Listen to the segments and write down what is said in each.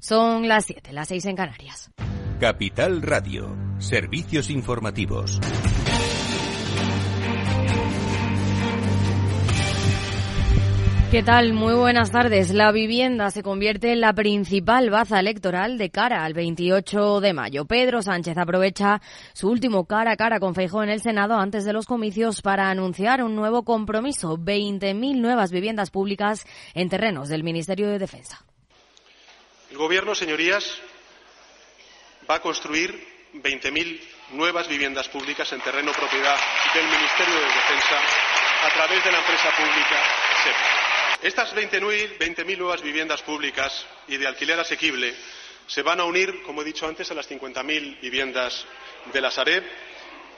Son las 7, las 6 en Canarias. Capital Radio, servicios informativos. ¿Qué tal? Muy buenas tardes. La vivienda se convierte en la principal baza electoral de cara al 28 de mayo. Pedro Sánchez aprovecha su último cara a cara con Feijóo en el Senado antes de los comicios para anunciar un nuevo compromiso, 20.000 nuevas viviendas públicas en terrenos del Ministerio de Defensa. Gobierno, señorías, va a construir 20.000 nuevas viviendas públicas en terreno propiedad del Ministerio de Defensa a través de la empresa pública SEPA. Estas 20.000 nuevas viviendas públicas y de alquiler asequible se van a unir, como he dicho antes, a las 50.000 viviendas de la Sareb,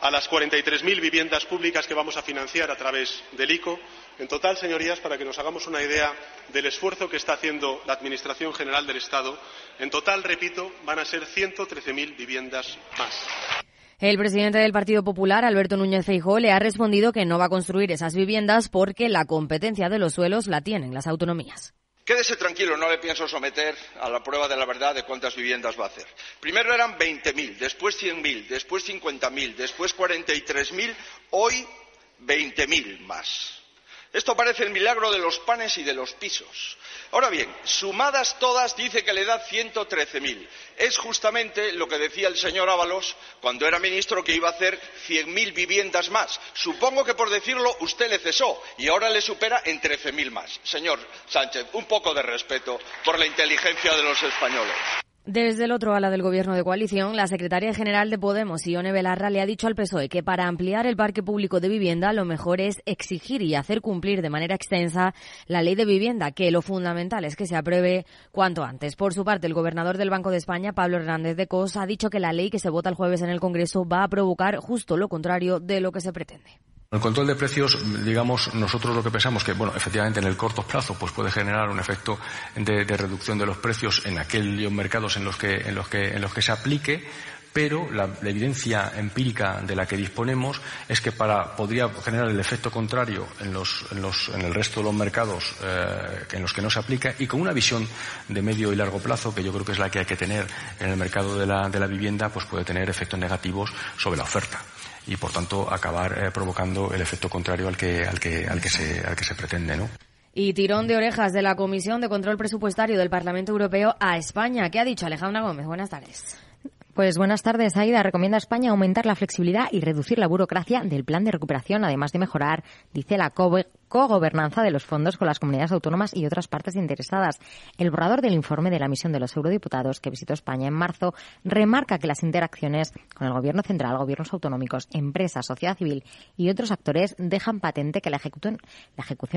a las 43.000 viviendas públicas que vamos a financiar a través del ICO. En total, señorías, para que nos hagamos una idea del esfuerzo que está haciendo la Administración General del Estado, en total, repito, van a ser 113.000 viviendas más. El presidente del Partido Popular, Alberto Núñez Feijóo, le ha respondido que no va a construir esas viviendas porque la competencia de los suelos la tienen las autonomías. Quédese tranquilo, no le pienso someter a la prueba de la verdad de cuántas viviendas va a hacer. Primero eran 20.000, después 100.000, después 50.000, después 43.000, hoy 20.000 más. Esto parece el milagro de los panes y de los pisos. Ahora bien, sumadas todas dice que le da 113.000. Es justamente lo que decía el señor Ábalos cuando era ministro que iba a hacer 100.000 viviendas más. Supongo que por decirlo usted le cesó y ahora le supera en 13.000 más. Señor Sánchez, un poco de respeto por la inteligencia de los españoles. Desde el otro ala del gobierno de coalición, la secretaria general de Podemos, Ione Belarra, le ha dicho al PSOE que para ampliar el parque público de vivienda lo mejor es exigir y hacer cumplir de manera extensa la ley de vivienda, que lo fundamental es que se apruebe cuanto antes. Por su parte, el gobernador del Banco de España, Pablo Hernández de Cos, ha dicho que la ley que se vota el jueves en el Congreso va a provocar justo lo contrario de lo que se pretende. El control de precios, digamos, nosotros lo que pensamos que, bueno, efectivamente en el corto plazo, pues puede generar un efecto de, reducción de los precios en aquellos mercados en los que, en los que, en los que se aplique, pero la, evidencia empírica de la que disponemos es que para, podría generar el efecto contrario en, los, en, los, en el resto de los mercados eh, en los que no se aplica y con una visión de medio y largo plazo, que yo creo que es la que hay que tener en el mercado de la, de la vivienda, pues puede tener efectos negativos sobre la oferta y por tanto acabar eh, provocando el efecto contrario al que, al que, al que, se, al que se pretende, ¿no? Y tirón de orejas de la Comisión de Control Presupuestario del Parlamento Europeo a España. ¿Qué ha dicho Alejandra Gómez? Buenas tardes. Pues buenas tardes. Aida recomienda a España aumentar la flexibilidad y reducir la burocracia del plan de recuperación, además de mejorar, dice la COBE, co-gobernanza de los fondos con las comunidades autónomas y otras partes interesadas. El borrador del informe de la misión de los eurodiputados que visitó España en marzo remarca que las interacciones con el Gobierno central, gobiernos autonómicos, empresas, sociedad civil y otros actores dejan patente que la ejecución,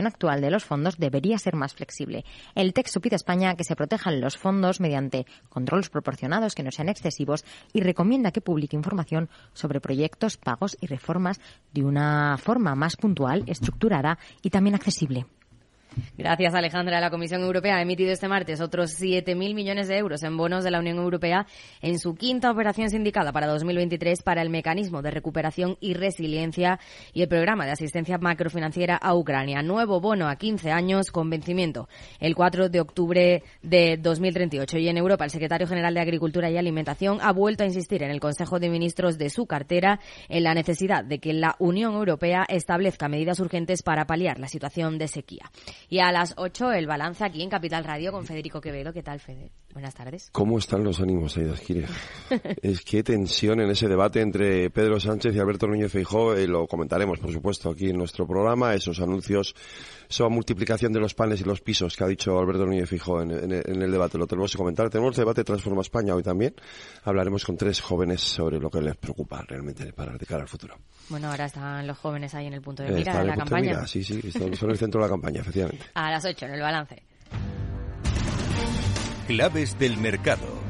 actual de los fondos debería ser más flexible. El texto pide a España que se protejan los fondos mediante controles proporcionados que no sean excesivos y recomienda que publique información sobre proyectos, pagos y reformas de una forma más puntual, estructurada y también accesible. Gracias, Alejandra. La Comisión Europea ha emitido este martes otros 7.000 millones de euros en bonos de la Unión Europea en su quinta operación sindicada para 2023 para el mecanismo de recuperación y resiliencia y el programa de asistencia macrofinanciera a Ucrania. Nuevo bono a 15 años con vencimiento el 4 de octubre de 2038. Y en Europa, el secretario general de Agricultura y Alimentación ha vuelto a insistir en el Consejo de Ministros de su cartera en la necesidad de que la Unión Europea establezca medidas urgentes para paliar la situación de sequía. Y a las 8 el balance aquí en Capital Radio con Federico Quevedo. ¿Qué tal, Fede? Buenas tardes. ¿Cómo están los ánimos ahí, Dasquire? es que tensión en ese debate entre Pedro Sánchez y Alberto Núñez Feijóo. Eh, lo comentaremos, por supuesto, aquí en nuestro programa. Esos anuncios, esa multiplicación de los panes y los pisos que ha dicho Alberto Núñez Feijóo en, el debate. Lo tenemos que comentar. Tenemos el debate Transforma España hoy también. Hablaremos con tres jóvenes sobre lo que les preocupa realmente para de cara al futuro. Bueno, ahora están los jóvenes ahí en el punto de mira de la campaña. Sí, sí, son, son el centro de la campaña, efectivamente. A las 8 en el balance. Claves del mercado.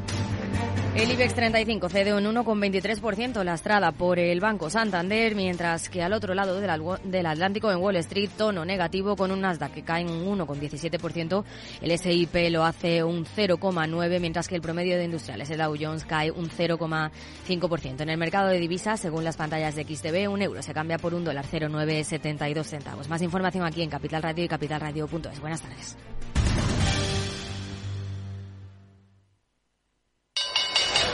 El IBEX 35 cede un 1,23% lastrada por el Banco Santander, mientras que al otro lado del, Atlántico, en Wall Street, tono negativo con un Nasdaq que cae un 1,17%. El SIP lo hace un 0,9%, mientras que el promedio de industriales, el Dow Jones, cae un 0,5%. En el mercado de divisas, según las pantallas de XTB, un euro se cambia por un dólar 0,972 centavos. Más información aquí en Capital Radio y capitalradio.es. Buenas tardes.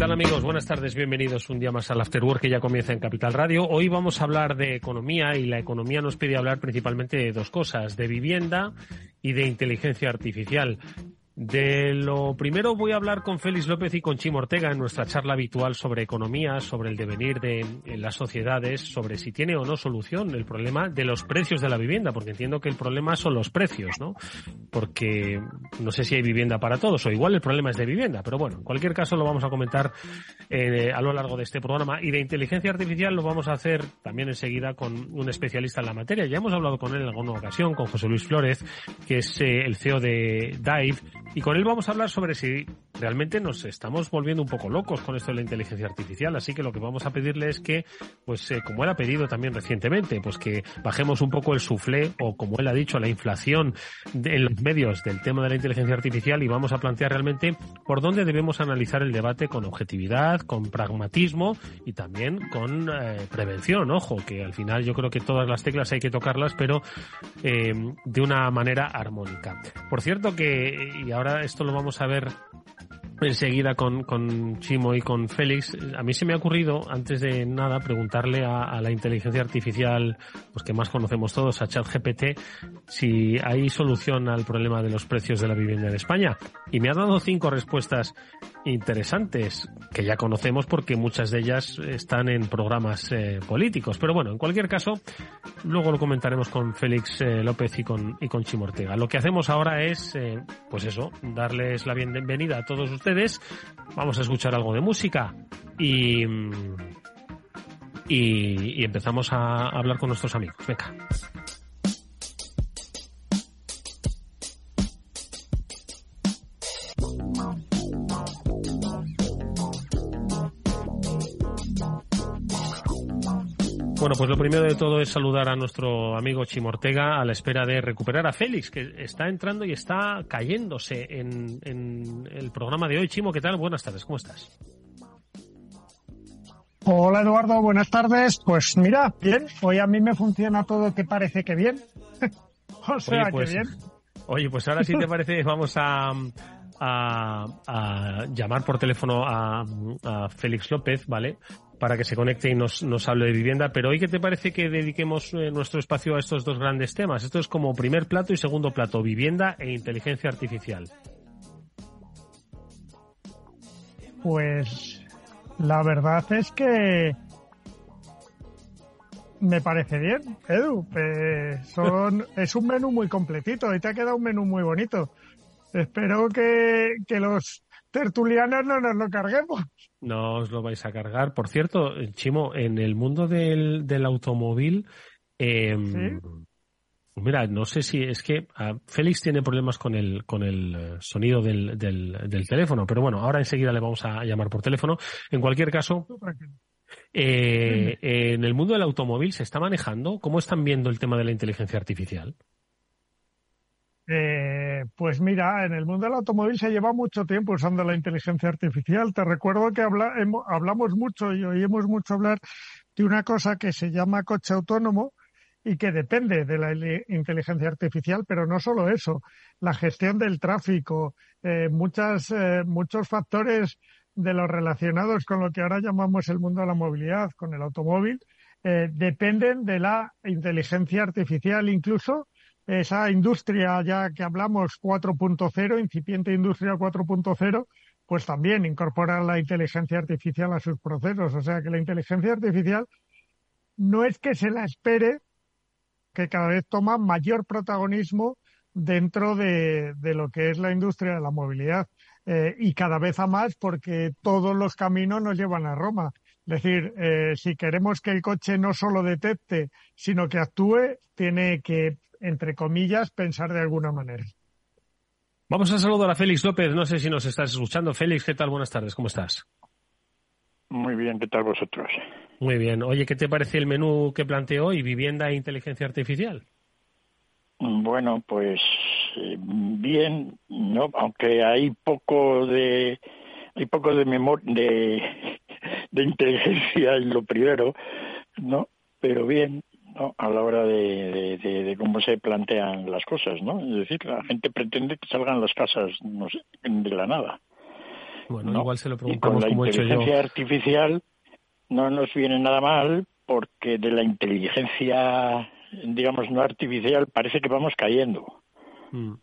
Tal amigos? Buenas tardes, bienvenidos un día más al After Work que ya comienza en Capital Radio. Hoy vamos a hablar de economía y la economía nos pide hablar principalmente de dos cosas, de vivienda y de inteligencia artificial. De lo primero voy a hablar con Félix López y con Chimo Ortega en nuestra charla habitual sobre economía, sobre el devenir de las sociedades, sobre si tiene o no solución el problema de los precios de la vivienda, porque entiendo que el problema son los precios, ¿no? Porque no sé si hay vivienda para todos, o igual el problema es de vivienda, pero bueno, en cualquier caso lo vamos a comentar eh, a lo largo de este programa. Y de inteligencia artificial lo vamos a hacer también enseguida con un especialista en la materia. Ya hemos hablado con él en alguna ocasión, con José Luis Flores, que es eh, el CEO de Dive y con él vamos a hablar sobre si realmente nos estamos volviendo un poco locos con esto de la inteligencia artificial. Así que lo que vamos a pedirle es que, pues eh, como él ha pedido también recientemente, pues que bajemos un poco el suflé o como él ha dicho, la inflación en los medios del tema de la inteligencia artificial y vamos a plantear realmente por dónde debemos analizar el debate con objetividad, con pragmatismo y también con eh, prevención. Ojo, que al final yo creo que todas las teclas hay que tocarlas, pero eh, de una manera armónica. Por cierto que, esto lo vamos a ver enseguida con, con Chimo y con Félix. A mí se me ha ocurrido, antes de nada, preguntarle a, a, la inteligencia artificial, pues que más conocemos todos, a ChatGPT, si hay solución al problema de los precios de la vivienda en España. Y me ha dado cinco respuestas interesantes, que ya conocemos porque muchas de ellas están en programas eh, políticos. Pero bueno, en cualquier caso, luego lo comentaremos con Félix eh, López y con, y con Chimo Ortega. Lo que hacemos ahora es, eh, pues eso, darles la bienvenida a todos ustedes Vamos a escuchar algo de música y, y, y empezamos a hablar con nuestros amigos. Venga. Pues lo primero de todo es saludar a nuestro amigo Chimo Ortega a la espera de recuperar a Félix, que está entrando y está cayéndose en, en el programa de hoy. Chimo, ¿qué tal? Buenas tardes, ¿cómo estás? Hola Eduardo, buenas tardes. Pues mira, bien, hoy a mí me funciona todo que parece que bien. o sea, oye, pues, que bien. Oye, pues ahora sí te parece, vamos a, a, llamar por teléfono a, a Félix López, ¿vale? para que se conecte y nos, nos hable de vivienda. Pero hoy, ¿qué te parece que dediquemos eh, nuestro espacio a estos dos grandes temas? Esto es como primer plato y segundo plato, vivienda e inteligencia artificial. Pues la verdad es que me parece bien, Edu. Eh, son, es un menú muy completito y te ha quedado un menú muy bonito. Espero que, que los tertulianos no nos lo carguemos. No os lo vais a cargar. Por cierto, Chimo, en el mundo del, del automóvil, eh, ¿Sí? mira, no sé si es que uh, Félix tiene problemas con el, con el sonido del, del, del, teléfono, pero bueno, ahora enseguida le vamos a llamar por teléfono. En cualquier caso, eh, en el mundo del automóvil se está manejando. ¿Cómo están viendo el tema de la inteligencia artificial? Eh, pues mira, en el mundo del automóvil se lleva mucho tiempo usando la inteligencia artificial. Te recuerdo que habla, hemos, hablamos mucho y oímos mucho hablar de una cosa que se llama coche autónomo y que depende de la inteligencia artificial, pero no solo eso, la gestión del tráfico, eh, muchas, eh, muchos factores de los relacionados con lo que ahora llamamos el mundo de la movilidad, con el automóvil, eh, dependen de la inteligencia artificial, incluso esa industria ya que hablamos 4.0, incipiente industria 4.0, pues también incorpora la inteligencia artificial a sus procesos. O sea que la inteligencia artificial no es que se la espere, que cada vez toma mayor protagonismo dentro de, lo que es la industria de la movilidad. Eh, y cada vez a más porque todos los caminos nos llevan a Roma. Es decir, eh, si queremos que el coche no solo detecte, sino que actúe, tiene que, entre comillas, pensar de alguna manera. Vamos a saludar a Félix López. No sé si nos estás escuchando. Félix, ¿qué tal? Buenas tardes. ¿Cómo estás? Muy bien, ¿qué tal vosotros? Muy bien. Oye, ¿qué te parece el menú que planteó hoy, vivienda e inteligencia artificial? Bueno, pues eh, bien, no, aunque hay poco de hay poco de memoria de, de inteligencia en lo primero, no, pero bien, ¿no? a la hora de, de, cómo se plantean las cosas, ¿no? Es decir, la gente pretende que salgan las casas, no sé, de la nada. Bueno, igual se lo preguntamos y con la inteligencia artificial no nos viene nada mal porque de la inteligencia, digamos, no artificial parece que vamos cayendo. Mm.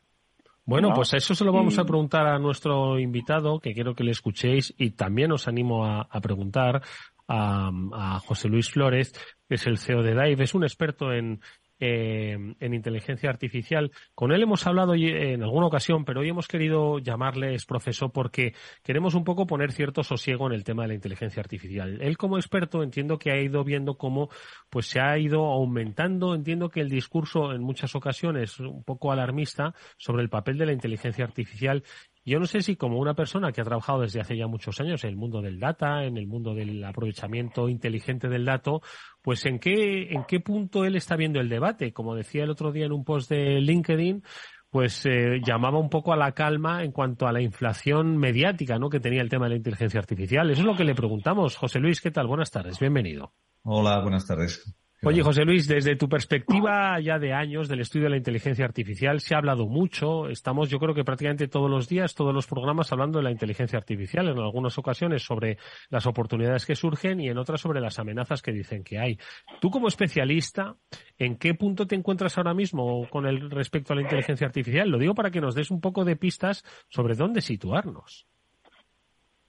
Bueno, pues eso se lo vamos a preguntar a nuestro invitado, que quiero que le escuchéis, y también os animo a, preguntar a, a, José Luis Flores, es el CEO de DAIV, es un experto en, eh, en inteligencia artificial. Con él hemos hablado en alguna ocasión, pero hoy hemos querido llamarle profesor porque queremos un poco poner cierto sosiego en el tema de la inteligencia artificial. Él como experto entiendo que ha ido viendo cómo pues se ha ido aumentando, entiendo que el discurso en muchas ocasiones un poco alarmista sobre el papel de la inteligencia artificial yo no sé si como una persona que ha trabajado desde hace ya muchos años en el mundo del data, en el mundo del aprovechamiento inteligente del dato, pues en qué, en qué punto él está viendo el debate. Como decía el otro día en un post de LinkedIn, pues eh, llamaba un poco a la calma en cuanto a la inflación mediática ¿no? que tenía el tema de la inteligencia artificial. Eso es lo que le preguntamos. José Luis, ¿qué tal? Buenas tardes, bienvenido. Hola, buenas tardes. Oye, José Luis, desde tu perspectiva ya de años del estudio de la inteligencia artificial, se ha hablado mucho. Estamos, yo creo que prácticamente todos los días, todos los programas hablando de la inteligencia artificial, en algunas ocasiones sobre las oportunidades que surgen y en otras sobre las amenazas que dicen que hay. Tú como especialista, ¿en qué punto te encuentras ahora mismo con el respecto a la inteligencia artificial? Lo digo para que nos des un poco de pistas sobre dónde situarnos.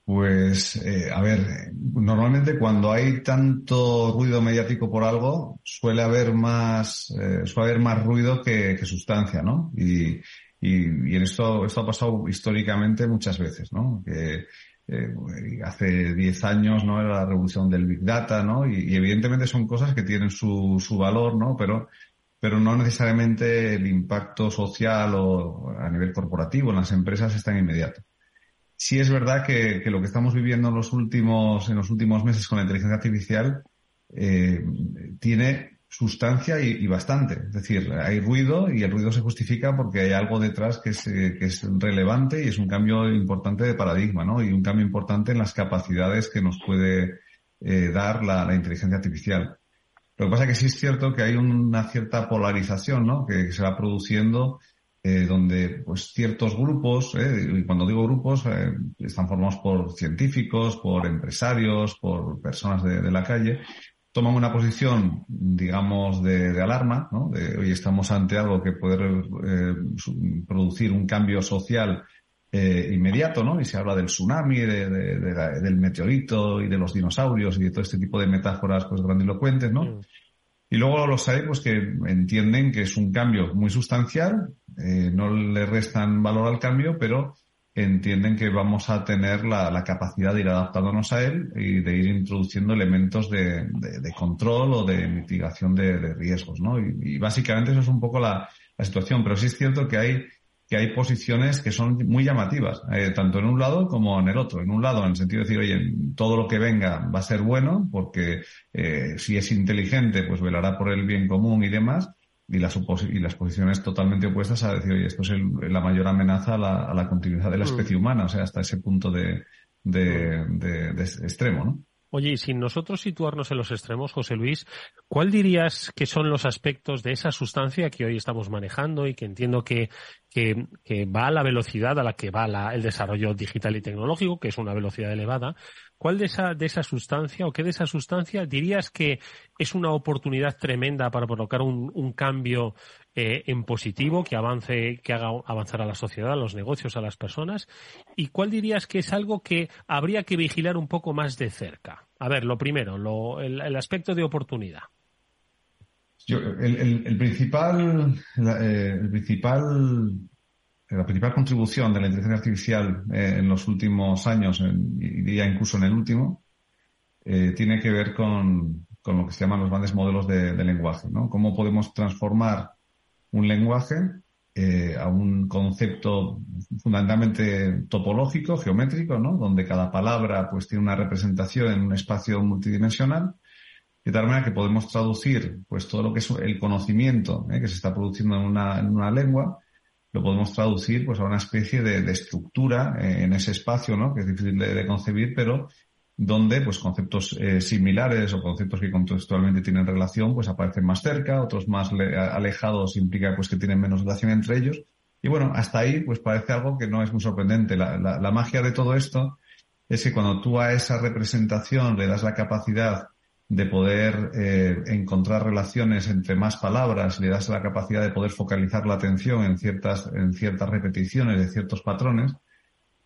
Pues, eh, a ver, normalmente cuando hay tanto ruido mediático por algo, suele haber más, eh, suele haber más ruido que, sustancia, ¿no? Y, y, en esto, esto ha pasado históricamente muchas veces, ¿no? Eh, hace 10 años, ¿no? Era la revolución del Big Data, ¿no? Y, evidentemente son cosas que tienen su, su valor, ¿no? Pero, pero no necesariamente el impacto social o a nivel corporativo en las empresas es tan inmediato sí es verdad que, lo que estamos viviendo en los últimos, en los últimos meses con la inteligencia artificial eh, tiene sustancia y, bastante. Es decir, hay ruido y el ruido se justifica porque hay algo detrás que es, eh, que es relevante y es un cambio importante de paradigma, ¿no? Y un cambio importante en las capacidades que nos puede eh, dar la, la, inteligencia artificial. Lo que pasa es que sí es cierto que hay una cierta polarización, ¿no? Que se va produciendo eh, donde pues ciertos grupos, eh, y cuando digo grupos, eh, están formados por científicos, por empresarios, por personas de, la calle, toman una posición, digamos, de, alarma, ¿no? De, hoy estamos ante algo que puede producir un cambio social inmediato, ¿no? Y se habla del tsunami, del meteorito y de los dinosaurios y de todo este tipo de metáforas, pues, grandilocuentes, ¿no? Mm. Y luego los hay pues que entienden que es un cambio muy sustancial, eh, no le restan valor al cambio, pero entienden que vamos a tener la, capacidad de ir adaptándonos a él y de ir introduciendo elementos de, control o de mitigación de, riesgos, ¿no? Y, básicamente eso es un poco la, la situación, pero sí es cierto que hay que hay posiciones que son muy llamativas, eh, tanto en un lado como en el otro. En un lado, en el sentido de decir, oye, todo lo que venga va a ser bueno, porque eh, si es inteligente, pues velará por el bien común y demás. Y las, y las posiciones totalmente opuestas a decir, oye, esto es la mayor amenaza a la, a la, continuidad de la mm. especie humana, o sea, hasta ese punto de, de, de, de extremo, ¿no? Oye, y sin nosotros situarnos en los extremos, José Luis, ¿cuál dirías que son los aspectos de esa sustancia que hoy estamos manejando y que entiendo que, que, va a la velocidad a la que va el desarrollo digital y tecnológico, que es una velocidad elevada? ¿Cuál de esa, de esa sustancia o qué de esa sustancia dirías que es una oportunidad tremenda para provocar un, un cambio eh, en positivo, que avance, que haga avanzar a la sociedad, a los negocios, a las personas? ¿Y cuál dirías que es algo que habría que vigilar un poco más de cerca? A ver, lo primero, el, aspecto de oportunidad. el, principal, la, el principal, la principal contribución de la inteligencia artificial en los últimos años, y diría incluso en el último, tiene que ver con, con lo que se llaman los grandes modelos de, lenguaje, ¿no? Cómo podemos transformar un lenguaje eh, a un concepto fundamentalmente topológico, geométrico, ¿no? Donde cada palabra pues tiene una representación en un espacio multidimensional, de tal manera que podemos traducir pues todo lo que es el conocimiento ¿eh? que se está produciendo en una, en una lengua, lo podemos traducir pues a una especie de, estructura eh, en ese espacio, ¿no? Que es difícil de, de concebir, pero donde pues conceptos eh, similares o conceptos que contextualmente tienen relación pues aparecen más cerca, otros más alejados implica pues que tienen menos relación entre ellos. Y bueno, hasta ahí pues parece algo que no es muy sorprendente. La, la, magia de todo esto es que cuando tú a esa representación le das la capacidad de poder eh, encontrar relaciones entre más palabras, le das la capacidad de poder focalizar la atención en ciertas, en ciertas repeticiones de ciertos patrones,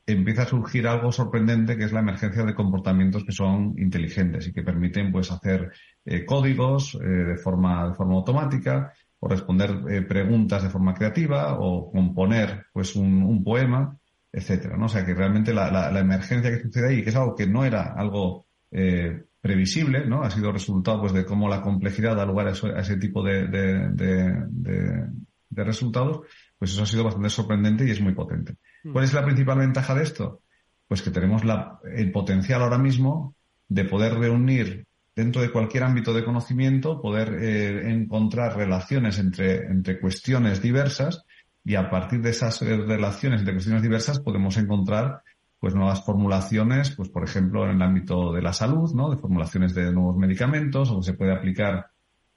empieza a surgir algo sorprendente que es la emergencia de comportamientos que son inteligentes y que permiten pues hacer eh, códigos eh, de forma de forma automática o responder eh, preguntas de forma creativa o componer pues un, poema etcétera ¿no? o sea que realmente la, la, la, emergencia que sucede ahí que es algo que no era algo previsible no ha sido resultado pues de cómo la complejidad da lugar a, a ese tipo de, de, de resultados pues eso ha sido bastante sorprendente y es muy potente Mm. ¿Cuál es la principal ventaja de esto? Pues que tenemos el potencial ahora mismo de poder reunir dentro de cualquier ámbito de conocimiento, poder eh, encontrar relaciones entre, entre cuestiones diversas y a partir de esas eh, relaciones entre cuestiones diversas podemos encontrar pues nuevas formulaciones, pues por ejemplo en el ámbito de la salud, ¿no? De formulaciones de nuevos medicamentos o se puede aplicar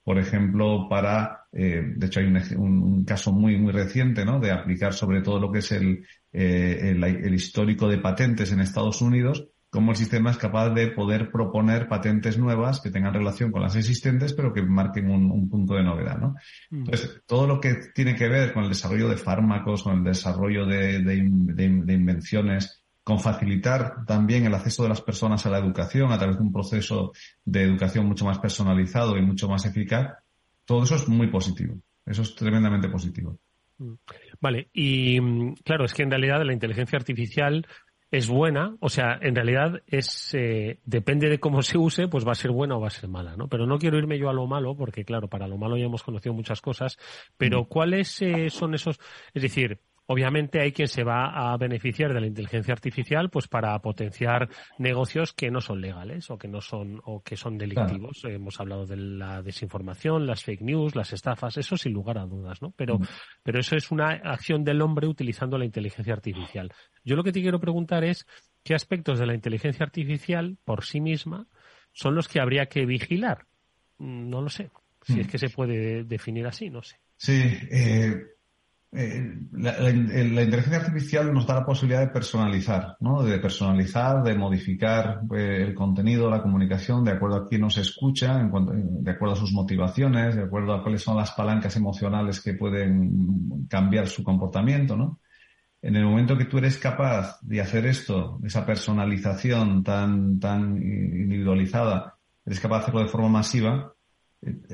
por ejemplo, para, eh, de hecho hay un, caso muy, muy reciente, ¿no? De aplicar sobre todo lo que es el, eh, el, histórico de patentes en Estados Unidos, cómo el sistema es capaz de poder proponer patentes nuevas que tengan relación con las existentes, pero que marquen un, punto de novedad, ¿no? Mm. Entonces, todo lo que tiene que ver con el desarrollo de fármacos, con el desarrollo de, de invenciones, con facilitar también el acceso de las personas a la educación a través de un proceso de educación mucho más personalizado y mucho más eficaz, todo eso es muy positivo. Eso es tremendamente positivo. Mm. Vale, y mm, claro, es que en realidad la inteligencia artificial es buena, o sea, en realidad es eh, depende de cómo se use, pues va a ser buena o va a ser mala, ¿no? Pero no quiero irme yo a lo malo, porque claro, para lo malo ya hemos conocido muchas cosas, pero mm. ¿cuáles eh, son esos? Es decir, Obviamente hay quien se va a beneficiar de la inteligencia artificial pues para potenciar negocios que no son legales o que no son o que son delictivos. Hemos hablado de la desinformación, las fake news, las estafas, eso sin lugar a dudas, ¿no? Pero, mm. pero eso es una acción del hombre utilizando la inteligencia artificial. Yo lo que te quiero preguntar es qué aspectos de la inteligencia artificial por sí misma son los que habría que vigilar. Mm, no lo sé. Si mm. es que se puede definir así, no sé. Sí, eh, eh, la, inteligencia artificial nos da la posibilidad de personalizar. De personalizar, de modificar eh, el contenido, la comunicación, de acuerdo a quién nos escucha, de acuerdo a sus motivaciones, de acuerdo a cuáles son las palancas emocionales que pueden cambiar su comportamiento, ¿no? En el momento que tú eres capaz de hacer esto, esa personalización tan, tan individualizada, eres capaz de hacerlo de forma masiva, eh,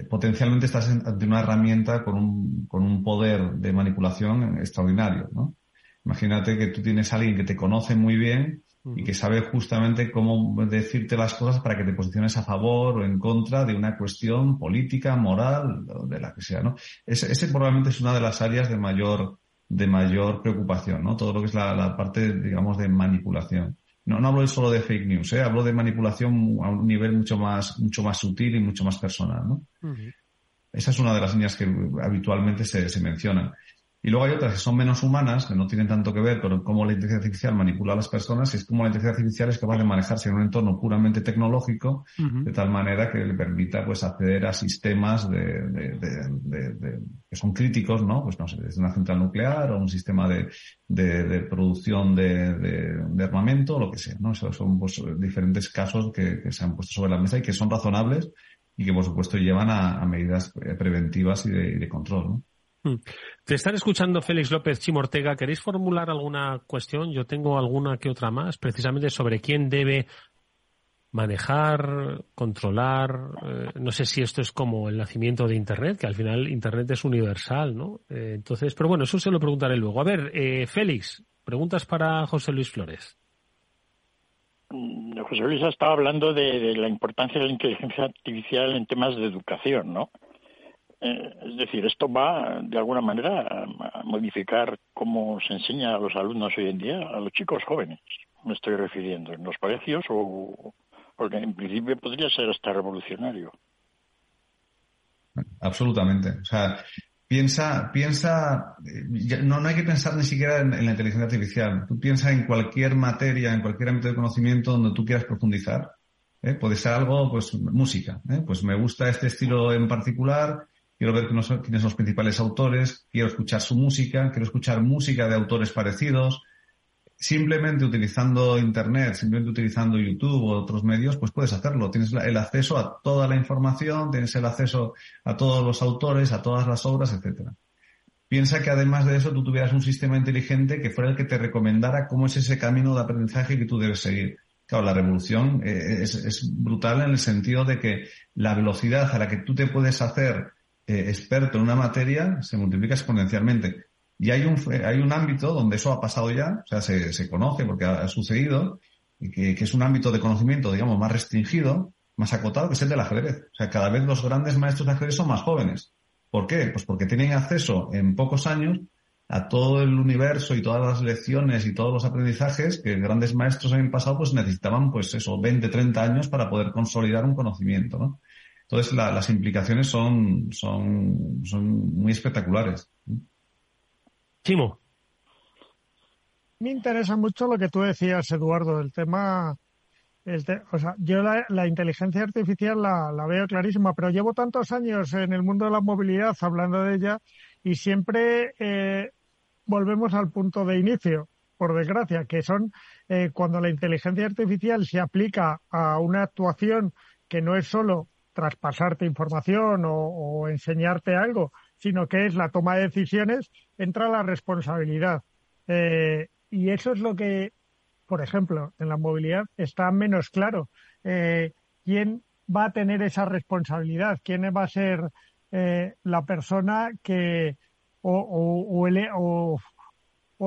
potencialmente estás ante una herramienta con un, con un poder de manipulación extraordinario, ¿no? Imagínate que tú tienes a alguien que te conoce muy bien y que sabe justamente cómo decirte las cosas para que te posiciones a favor o en contra de una cuestión política, moral, de la que sea, ¿no? Ese, ese probablemente es una de las áreas de mayor, de mayor preocupación, ¿no? Todo lo que es la, la parte, digamos, de manipulación. No, no hablo solo de fake news, ¿eh? hablo de manipulación a un nivel mucho más, mucho más sutil y mucho más personal. ¿no? Esa es una de las líneas que habitualmente se, se mencionan. Y luego hay otras que son menos humanas, que no tienen tanto que ver con cómo la inteligencia artificial manipula a las personas, y es cómo la inteligencia artificial es capaz de manejarse en un entorno puramente tecnológico, de tal manera que le permita pues acceder a sistemas de, de, de, que son críticos, ¿no? Pues no sé, desde una central nuclear o un sistema de, producción de, armamento, o lo que sea, ¿no? Esos son pues, diferentes casos que, se han puesto sobre la mesa y que son razonables y que por supuesto llevan a, medidas preventivas y de, control, ¿no? Hmm. Te están escuchando Félix López Chimortega. ¿Queréis formular alguna cuestión? Yo tengo alguna que otra más, precisamente sobre quién debe manejar, controlar, eh, no sé si esto es como el nacimiento de Internet, que al final Internet es universal, ¿no? Eh, entonces, pero bueno, eso se lo preguntaré luego. A ver, eh, Félix, preguntas para José Luis Flores. Mm, José Luis ha estado hablando de, la importancia de la inteligencia artificial en temas de educación, ¿no? Es decir, esto va de alguna manera a modificar cómo se enseña a los alumnos hoy en día, a los chicos jóvenes, me estoy refiriendo, en los colegios o, porque en principio podría ser hasta revolucionario. Absolutamente. O sea, piensa, piensa, no, no hay que pensar ni siquiera en, la inteligencia artificial. Tú piensas en cualquier materia, en cualquier ámbito de conocimiento donde tú quieras profundizar. ¿eh? Puede ser algo, pues, música. ¿eh? Pues me gusta este estilo en particular, quiero ver quiénes son los principales autores, quiero escuchar su música, quiero escuchar música de autores parecidos, simplemente utilizando Internet, simplemente utilizando YouTube o otros medios, pues puedes hacerlo. Tienes el acceso a toda la información, tienes el acceso a todos los autores, a todas las obras, etcétera. Piensa que además de eso tú tuvieras un sistema inteligente que fuera el que te recomendara cómo es ese camino de aprendizaje que tú debes seguir. Claro, la revolución eh, es, brutal en el sentido de que la velocidad a la que tú te puedes hacer eh, experto en una materia se multiplica exponencialmente. Y hay un, hay un ámbito donde eso ha pasado ya, o sea, se, se conoce porque ha, sucedido, y que, que, es un ámbito de conocimiento, digamos, más restringido, más acotado, que es el del ajedrez. O sea, cada vez los grandes maestros de ajedrez son más jóvenes. ¿Por qué? Pues porque tienen acceso en pocos años a todo el universo y todas las lecciones y todos los aprendizajes que grandes maestros en pasado pues necesitaban pues eso, 20, 30 años para poder consolidar un conocimiento, ¿no? Entonces las implicaciones son, son, son muy espectaculares. Chimo. Me interesa mucho lo que tú decías, Eduardo, el tema o sea, yo la, inteligencia artificial la, veo clarísima, pero llevo tantos años en el mundo de la movilidad hablando de ella y siempre eh, volvemos al punto de inicio, por desgracia, que son eh, cuando la inteligencia artificial se aplica a una actuación que no es solo traspasarte información o enseñarte algo, sino que es la toma de decisiones, entra la responsabilidad. Eh, y eso es lo que, por ejemplo, en la movilidad está menos claro. Eh, ¿Quién va a tener esa responsabilidad? ¿Quién va a ser eh, la persona que o, o, o, o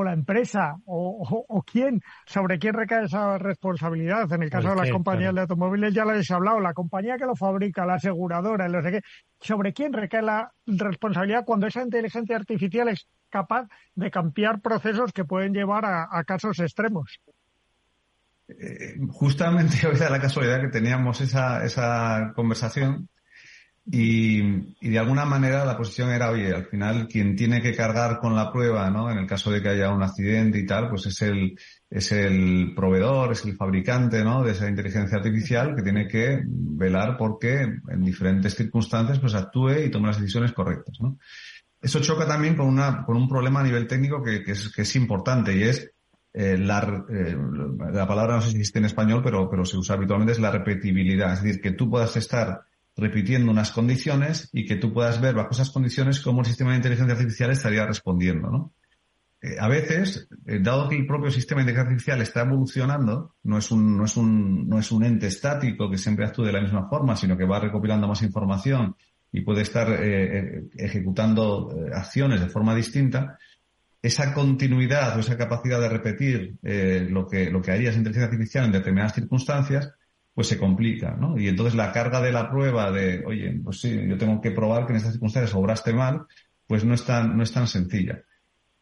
la empresa o, quién, sobre quién recae esa responsabilidad. En el caso de las compañías de automóviles ya les he hablado, la compañía que lo fabrica, la aseguradora, no sé qué, sobre quién recae la responsabilidad cuando esa inteligencia artificial es capaz de cambiar procesos que pueden llevar a, casos extremos. Eh, justamente hoy da la casualidad que teníamos esa, esa conversación y, y, de alguna manera la posición era, oye, al final quien tiene que cargar con la prueba, ¿no? En el caso de que haya un accidente y tal, pues es el, es el proveedor, es el fabricante, ¿no? De esa inteligencia artificial que tiene que velar porque en diferentes circunstancias pues actúe y tome las decisiones correctas, ¿no? Eso choca también con una, con un problema a nivel técnico que, que, es, que es importante y es eh, la, eh, la palabra no sé si existe en español, pero, pero se usa habitualmente, es la repetibilidad. Es decir, que tú puedas estar repitiendo unas condiciones y que tú puedas ver bajo esas condiciones cómo el sistema de inteligencia artificial estaría respondiendo. Eh, a veces, eh, dado que el propio sistema de inteligencia artificial está evolucionando, no es un, no es un, no es un ente estático que siempre actúe de la misma forma, sino que va recopilando más información y puede estar eh, ejecutando acciones de forma distinta, esa continuidad o esa capacidad de repetir lo que lo que haría esa inteligencia artificial en determinadas circunstancias pues se complica, ¿no? Y entonces la carga de la prueba de, oye, pues sí, yo tengo que probar que en estas circunstancias obraste mal, pues no es tan, no es tan sencilla.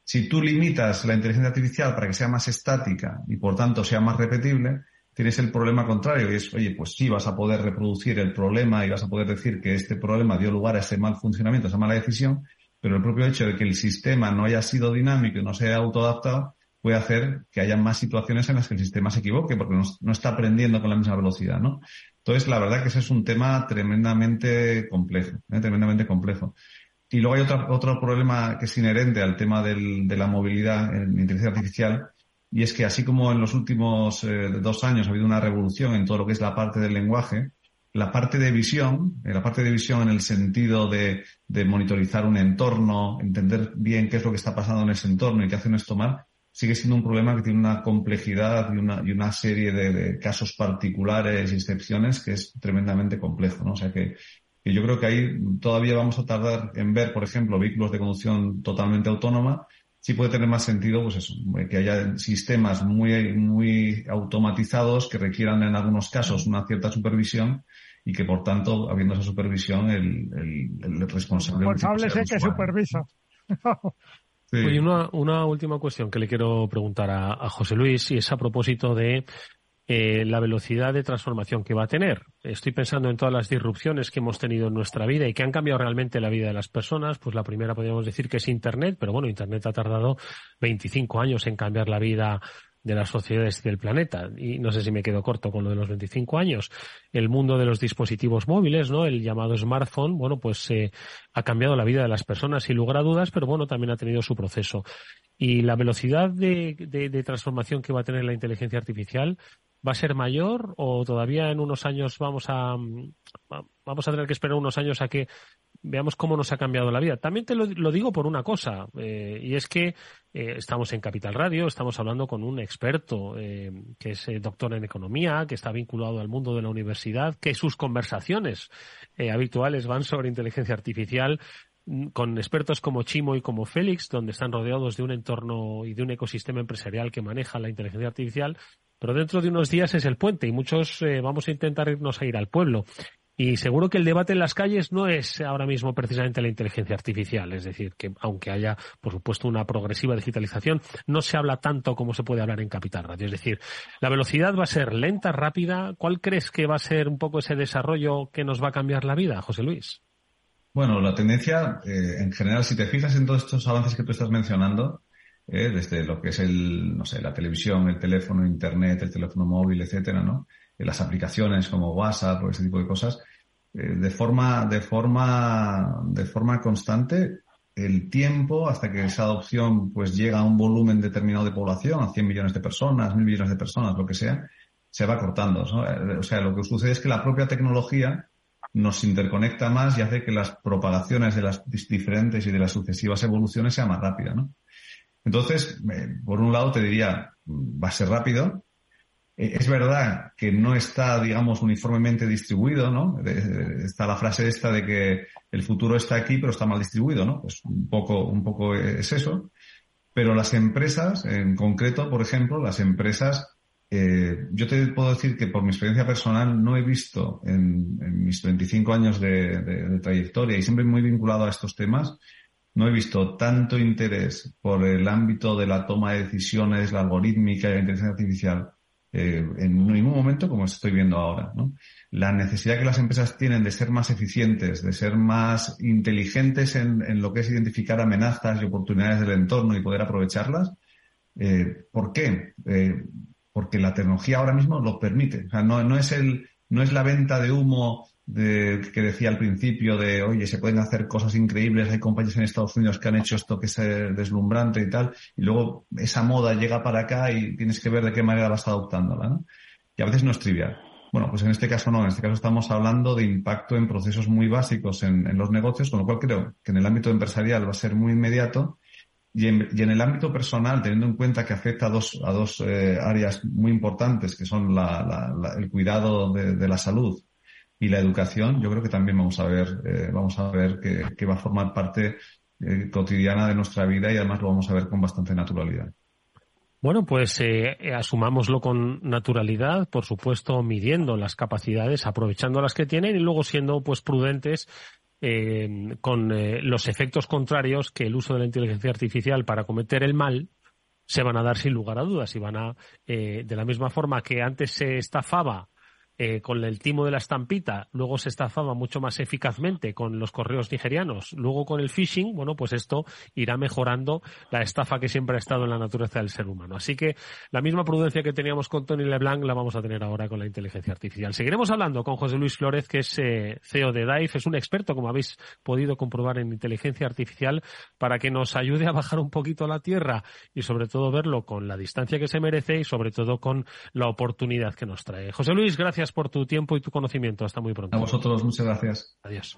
Si tú limitas la inteligencia artificial para que sea más estática y por tanto sea más repetible, tienes el problema contrario y es, oye, pues sí, vas a poder reproducir el problema y vas a poder decir que este problema dio lugar a ese mal funcionamiento, a esa mala decisión, pero el propio hecho de que el sistema no haya sido dinámico y no se haya autoadaptado, puede hacer que haya más situaciones en las que el sistema se equivoque porque no, está aprendiendo con la misma velocidad, ¿no? Entonces, la verdad que ese es un tema tremendamente complejo, ¿eh? tremendamente complejo. Y luego hay otro, otro problema que es inherente al tema del, de la movilidad en inteligencia artificial, y es que así como en los últimos eh, dos años ha habido una revolución en todo lo que es la parte del lenguaje, la parte de visión, eh, la parte de visión en el sentido de, de monitorizar un entorno, entender bien qué es lo que está pasando en ese entorno y qué acciones tomar, sigue siendo un problema que tiene una complejidad y una, y una serie de, casos particulares y excepciones que es tremendamente complejo, ¿no? O sea que, que, yo creo que ahí todavía vamos a tardar en ver, por ejemplo, vehículos de conducción totalmente autónoma. Sí puede tener más sentido, pues eso, que haya sistemas muy, muy automatizados que requieran en algunos casos una cierta supervisión y que por tanto, habiendo esa supervisión, el, el, responsable... El responsable es el que supervisa. Y una, una, última cuestión que le quiero preguntar a, José Luis y es a propósito de eh, la velocidad de transformación que va a tener. Estoy pensando en todas las disrupciones que hemos tenido en nuestra vida y que han cambiado realmente la vida de las personas. Pues la primera podríamos decir que es Internet, pero bueno, Internet ha tardado 25 años en cambiar la vida de las sociedades del planeta. Y no sé si me quedo corto con lo de los 25 años. El mundo de los dispositivos móviles, ¿no? El llamado smartphone, bueno, pues eh, ha cambiado la vida de las personas sin lugar a dudas, pero bueno, también ha tenido su proceso. Y la velocidad de, de transformación que va a tener la inteligencia artificial va a ser mayor o todavía en unos años vamos a vamos a tener que esperar unos años a que veamos cómo nos ha cambiado la vida. También te lo, digo por una cosa, eh, y es que eh, estamos en Capital Radio, estamos hablando con un experto eh, que es doctor en economía, que está vinculado al mundo de la universidad, que sus conversaciones habituales van sobre inteligencia artificial mm, con expertos como Chimo y como Félix, donde están rodeados de un entorno y de un ecosistema empresarial que maneja la inteligencia artificial, pero dentro de unos días es el puente y muchos vamos a intentar irnos a ir al pueblo. Y seguro que el debate en las calles no es ahora mismo precisamente la inteligencia artificial, es decir, que aunque haya, por supuesto, una progresiva digitalización, no se habla tanto como se puede hablar en Capital Radio. Es decir, la velocidad va a ser lenta, rápida. ¿Cuál crees que va a ser un poco ese desarrollo que nos va a cambiar la vida, José Luis? Bueno, la tendencia, eh, en general, si te fijas en todos estos avances que tú estás mencionando, eh, desde lo que es el, no sé, la televisión, el teléfono, internet, el teléfono móvil, etcétera, ¿no? Las aplicaciones como WhatsApp o ese tipo de cosas, eh, de forma, de forma, de forma constante, el tiempo hasta que esa adopción pues llega a un volumen determinado de población, a 100 millones de personas, 1000 millones de personas, lo que sea, se va cortando. Eh, o sea, lo que sucede es que la propia tecnología nos interconecta más y hace que las propagaciones de las diferentes y de las sucesivas evoluciones sean más rápidas, ¿no? Entonces, eh, por un lado te diría, va a ser rápido, es verdad que no está, digamos, uniformemente distribuido, ¿no? Está la frase esta de que el futuro está aquí, pero está mal distribuido, ¿no? Pues un poco, un poco es eso. Pero las empresas, en concreto, por ejemplo, las empresas, eh, yo te puedo decir que por mi experiencia personal no he visto en, mis 25 años de, de, trayectoria y siempre muy vinculado a estos temas, no he visto tanto interés por el ámbito de la toma de decisiones, la algorítmica y la inteligencia artificial eh, en ningún momento como estoy viendo ahora. La necesidad que las empresas tienen de ser más eficientes, de ser más inteligentes en, en lo que es identificar amenazas y oportunidades del entorno y poder aprovecharlas. Eh, ¿Por qué? Eh, porque la tecnología ahora mismo lo permite. No, no, es el, no es la venta de humo de, que decía al principio de, oye, se pueden hacer cosas increíbles, hay compañías en Estados Unidos que han hecho esto que es eh, deslumbrante y tal, y luego esa moda llega para acá y tienes que ver de qué manera vas adoptándola, ¿no? Y a veces no es trivial. Bueno, pues en este caso no, en este caso estamos hablando de impacto en procesos muy básicos en, en los negocios, con lo cual creo que en el ámbito empresarial va a ser muy inmediato y en, el ámbito personal, teniendo en cuenta que afecta a dos, a dos eh, áreas muy importantes, que son la, la, el cuidado de, la salud y la educación, yo creo que también vamos a ver, eh, vamos a ver que, va a formar parte eh, cotidiana de nuestra vida y además lo vamos a ver con bastante naturalidad. Bueno, pues eh, asumámoslo con naturalidad, por supuesto, midiendo las capacidades, aprovechando las que tienen y luego siendo pues prudentes con los efectos contrarios que el uso de la inteligencia artificial para cometer el mal se van a dar sin lugar a dudas y van a, de la misma forma que antes se estafaba eh, con el timo de la estampita, luego se estafaba mucho más eficazmente con los correos nigerianos, luego con el phishing, bueno, pues esto irá mejorando la estafa que siempre ha estado en la naturaleza del ser humano. Así que la misma prudencia que teníamos con Tony LeBlanc la vamos a tener ahora con la inteligencia artificial. Seguiremos hablando con José Luis Flores, que es eh, CEO de DAIF, es un experto, como habéis podido comprobar, en inteligencia artificial, para que nos ayude a bajar un poquito la tierra y sobre todo verlo con la distancia que se merece y sobre todo con la oportunidad que nos trae. José Luis, gracias por tu tiempo y tu conocimiento. Hasta muy pronto. A vosotros, muchas gracias. Adiós.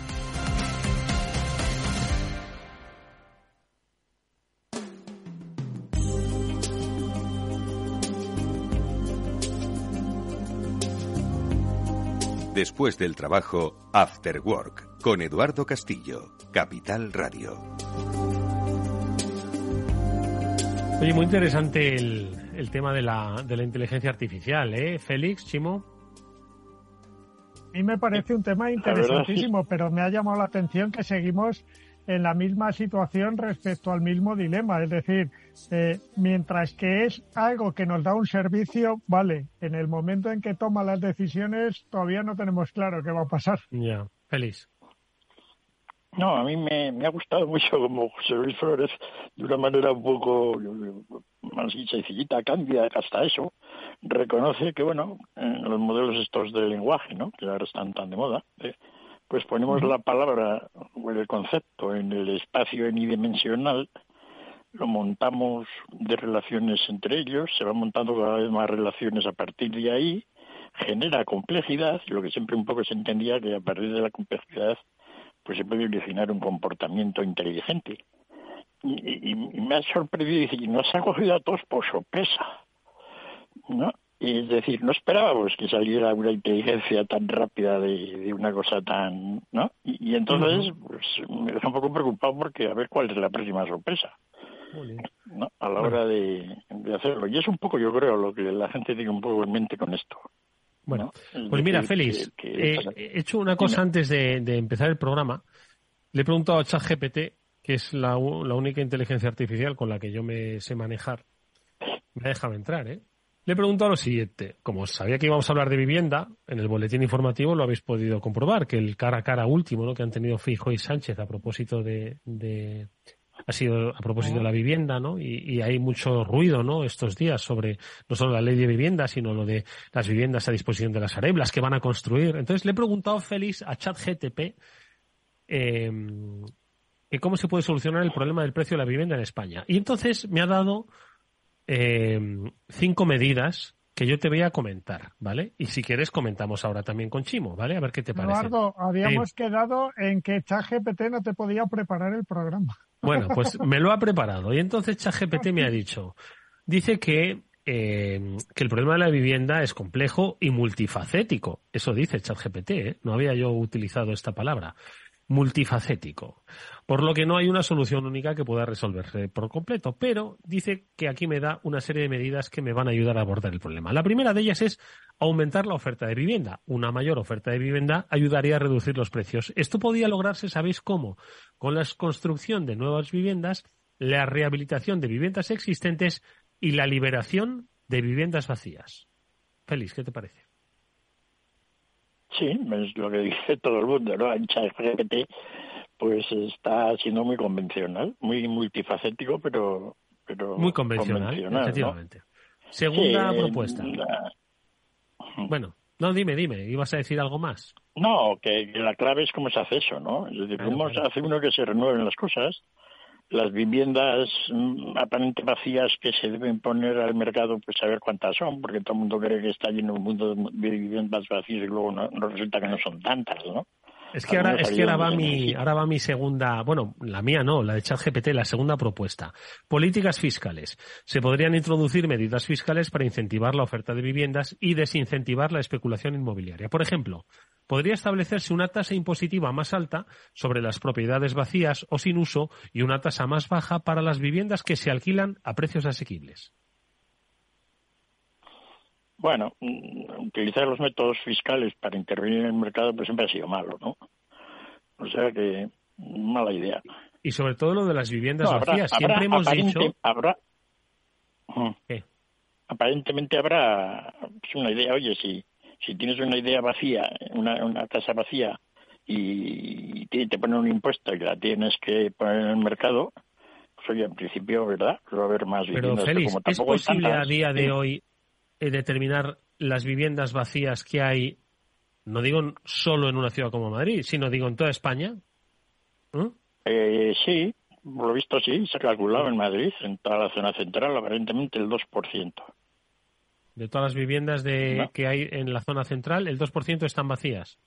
Después del trabajo, After Work, con Eduardo Castillo, Capital Radio. Oye, muy interesante el, tema de la, de la inteligencia artificial, ¿eh? Félix, Chimo. A mí me parece un tema interesantísimo, pero me ha llamado la atención que seguimos en la misma situación respecto al mismo dilema. Es decir, eh, mientras que es algo que nos da un servicio, vale, en el momento en que toma las decisiones todavía no tenemos claro qué va a pasar. Ya, feliz. No, a mí me, ha gustado mucho como José Luis Flores, de una manera un poco más sencillita, cándida, hasta eso, reconoce que, bueno, los modelos estos de lenguaje, ¿no? que ahora están tan de moda, ¿eh? pues ponemos la palabra o el concepto en el espacio enidimensional, lo montamos de relaciones entre ellos, se van montando cada vez más relaciones a partir de ahí, genera complejidad, lo que siempre un poco se entendía que a partir de la complejidad pues se puede originar un comportamiento inteligente. Y, me ha sorprendido y nos ha cogido a todos por sorpresa. ¿no? es decir, no esperábamos que saliera una inteligencia tan rápida de, una cosa tan, ¿no? Y, entonces, pues me deja un poco preocupado porque a ver cuál es la próxima sorpresa, ¿no? A la hora de, hacerlo. Y es un poco, yo creo, lo que la gente tiene un poco en mente con esto. Bueno, pues mira, Félix, eh, he hecho una cosa antes de, empezar el programa. Le he preguntado a ChatGPT, que es la, la única inteligencia artificial con la que yo me sé manejar. Me ha dejado entrar, ¿eh? Le pregunto a lo siguiente. Como sabía que íbamos a hablar de vivienda, en el boletín informativo lo habéis podido comprobar, que el cara a cara último ¿no? que han tenido Fijo y Sánchez a propósito de, ha sido a propósito de la vivienda, ¿no? Y, hay mucho ruido, ¿no? Estos días sobre no solo la ley de vivienda, sino lo de las viviendas a disposición de las areblas que van a construir. Entonces le he preguntado, Félix, a ChatGTP, eh, cómo se puede solucionar el problema del precio de la vivienda en España. Y entonces me ha dado eh, cinco medidas que yo te voy a comentar, ¿vale? Y si quieres comentamos ahora también con Chimo, ¿vale? A ver qué te parece. Eduardo, habíamos quedado en que ChatGPT no te podía preparar el programa. Bueno, pues me lo ha preparado. Y entonces ChatGPT me ha dicho, dice que, eh, que el problema de la vivienda es complejo y multifacético. Eso dice ChatGPT, ¿eh? No había yo utilizado esta palabra multifacético, por lo que no hay una solución única que pueda resolverse por completo, pero dice que aquí me da una serie de medidas que me van a ayudar a abordar el problema. La primera de ellas es aumentar la oferta de vivienda. Una mayor oferta de vivienda ayudaría a reducir los precios. Esto podía lograrse, ¿sabéis cómo? Con la construcción de nuevas viviendas, la rehabilitación de viviendas existentes y la liberación de viviendas vacías. Félix, ¿qué te parece? Sí, es lo que dice todo el mundo, ¿no? ChatGPT pues está siendo muy convencional, muy multifacético, pero... pero muy convencional, efectivamente. Segunda propuesta. Bueno, no, dime, dime, ¿ibas a decir algo más? No, que, la clave es cómo se hace eso, ¿no? Es decir, cómo se hace uno que se renueven las cosas las viviendas mm, aparentemente vacías que se deben poner al mercado, pues saber cuántas son, porque todo el mundo cree que está lleno un mundo de viviendas vacías y luego no, resulta que no son tantas, ¿no? Es que ahora, es que ahora va mi, ahora va mi segunda, bueno, la mía no, la de ChatGPT, la segunda propuesta. Políticas fiscales. Se podrían introducir medidas fiscales para incentivar la oferta de viviendas y desincentivar la especulación inmobiliaria. Por ejemplo, podría establecerse una tasa impositiva más alta sobre las propiedades vacías o sin uso y una tasa más baja para las viviendas que se alquilan a precios asequibles. Bueno, mm, utilizar los métodos fiscales para intervenir en el mercado pues siempre ha sido malo, ¿no? O sea que mala idea. Y sobre todo lo de las viviendas vacías. Siempre hemos dicho. Habrá. Aparentemente habrá pues, una idea. Oye, si si tienes una idea vacía, una, una casa vacía y te, ponen un impuesto y la tienes que poner en el mercado, pues oye, en principio, ¿verdad? Va a haber más Pero Félix, ¿es posible a día de hoy determinar las viviendas vacías que hay, no digo solo en una ciudad como Madrid, sino digo en toda España? Eh, sí, lo visto sí, se ha calculado en Madrid, en toda la zona central, aparentemente el 2%. De todas las viviendas de, que hay en la zona central, el 2% están vacías.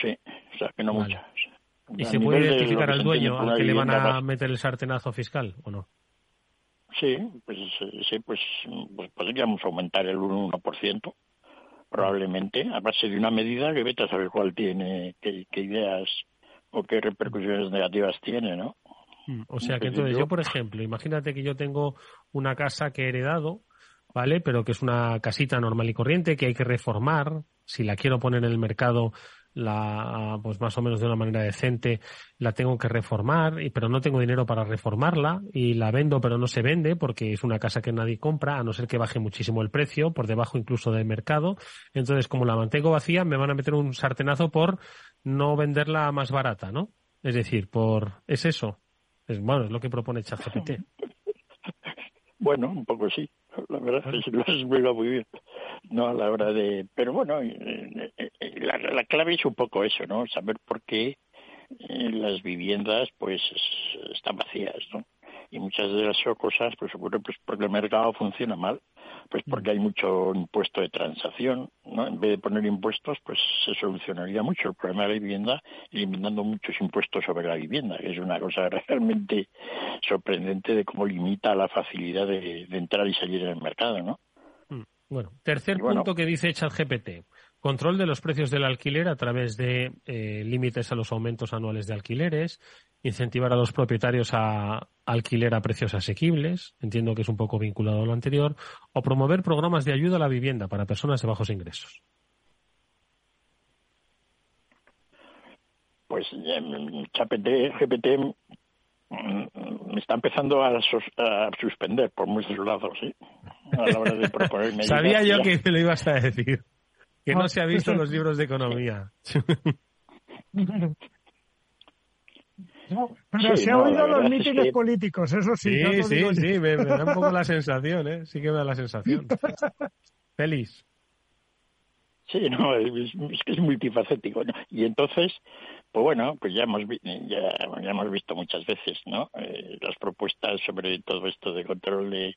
Sí, o sea que no muchas. ¿Y se puede identificar al dueño al que le van a meter el sartenazo fiscal o no? Sí, pues sí, pues, pues podríamos aumentar el 1%, probablemente, a base de una medida que vete a saber cuál tiene, qué, ideas o qué repercusiones negativas tiene, ¿no? Mm, o sea que entonces yo, por ejemplo, imagínate que yo tengo una casa que he heredado ¿vale? Pero que es una casita normal y corriente que hay que reformar. Si la quiero poner en el mercado, la, pues más o menos de una manera decente, la tengo que reformar, pero no tengo dinero para reformarla y la vendo pero no se vende porque es una casa que nadie compra, a no ser que baje muchísimo el precio, por debajo incluso del mercado. Entonces, como la mantengo vacía, me van a meter un sartenazo por no venderla más barata, ¿no? Es decir, por, es eso. Es, bueno, es lo que propone ChatGPT. Bueno, un poco sí la verdad es que lo has muy bien no a la hora de pero bueno eh, eh, eh, la, la clave es un poco eso no saber por qué las viviendas pues están vacías no y muchas de las cosas pues seguro pues porque el mercado funciona mal pues porque hay mucho impuesto de transacción, ¿no? En vez de poner impuestos, pues se solucionaría mucho el problema de la vivienda eliminando muchos impuestos sobre la vivienda, que es una cosa realmente sorprendente de cómo limita la facilidad de, entrar y salir en el mercado, ¿no? Bueno, tercer punto que dice ChatGPT. Control de los precios del alquiler a través de eh, límites a los aumentos anuales de alquileres, incentivar a los propietarios a alquiler a precios asequibles, entiendo que es un poco vinculado a lo anterior, o promover programas de ayuda a la vivienda para personas de bajos ingresos. Pues ChatGPT GPT me está empezando a, suspender por muchos lados, ¿sí? A la hora de proponer Sabía yo que me lo ibas a decir. Que no se ha visto en los libros de economía. pero se ha oído los mítines políticos, eso sí. Sí, sí, sí, me, da un poco la sensación, ¿eh? Sí que me da la sensación. Feliz. Sí, no, es, que es multifacético. Y entonces, pues bueno, pues ya hemos, ya, ya hemos visto muchas veces, ¿no? Eh, las propuestas sobre todo esto de control de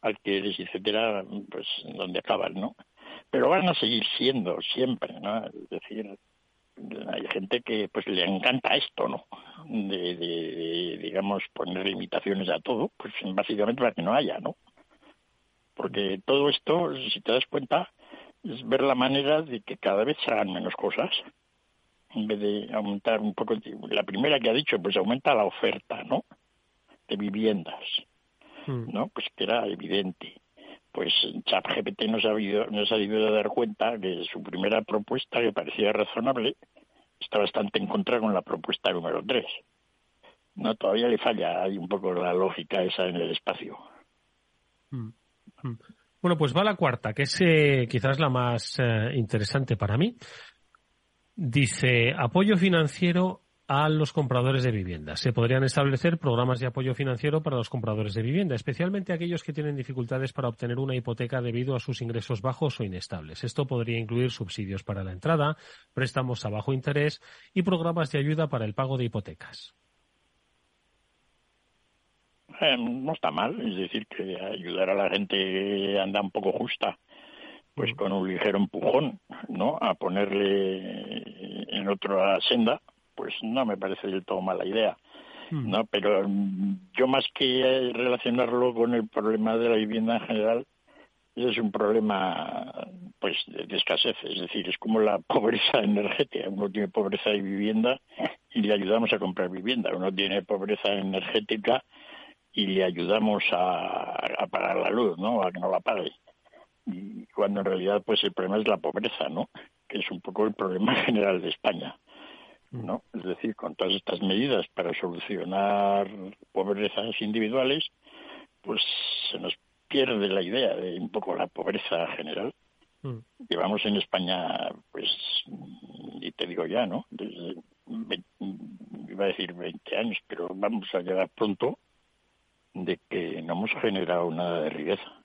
alquileres, etcétera, pues donde acaban, ¿no? Pero van a seguir siendo siempre, ¿no? Es decir, hay gente que pues le encanta esto, ¿no? De, digamos, poner limitaciones a todo, pues básicamente para que no haya, ¿no? Porque todo esto, si te das cuenta, es ver la manera de que cada vez se hagan menos cosas. En vez de aumentar un poco, la primera que ha dicho, pues aumenta la oferta, ¿no? De viviendas, hmm. ¿no? Pues que era evidente pues ChatGPT no se ha no se ha debido dar cuenta que su primera propuesta, que parecía razonable, está bastante en contra con la propuesta número 3. No, todavía le falla hay un poco la lógica esa en el espacio. Mm, mm. Bueno, pues va la cuarta, que es eh, quizás la más eh, interesante para mí. Dice, apoyo financiero a los compradores de vivienda. Se podrían establecer programas de apoyo financiero para los compradores de vivienda, especialmente aquellos que tienen dificultades para obtener una hipoteca debido a sus ingresos bajos o inestables. Esto podría incluir subsidios para la entrada, préstamos a bajo interés y programas de ayuda para el pago de hipotecas. Eh, no está mal, es decir, que ayudar a la gente anda un poco justa, pues con un ligero empujón, ¿no? A ponerle en otra senda, pues no me parece del todo mala idea. ¿no? Pero mm, yo más que relacionarlo con el problema de la vivienda en general, es un problema pues de, escasez, es decir, es como la pobreza energética. Uno tiene pobreza de vivienda y le ayudamos a comprar vivienda. Uno tiene pobreza energética y le ayudamos a, a pagar la luz, ¿no? A que no la pague. Y cuando en realidad pues el problema es la pobreza, ¿no? Que es un poco el problema general de España. ¿no? Es decir, con todas estas medidas para solucionar pobrezas individuales, pues se nos pierde la idea de un poco la pobreza general. Mm. Llevamos en España, pues, y te digo ya, ¿no? Desde, iba a decir 20 años, pero vamos a llegar pronto de que no hemos generado nada de riqueza.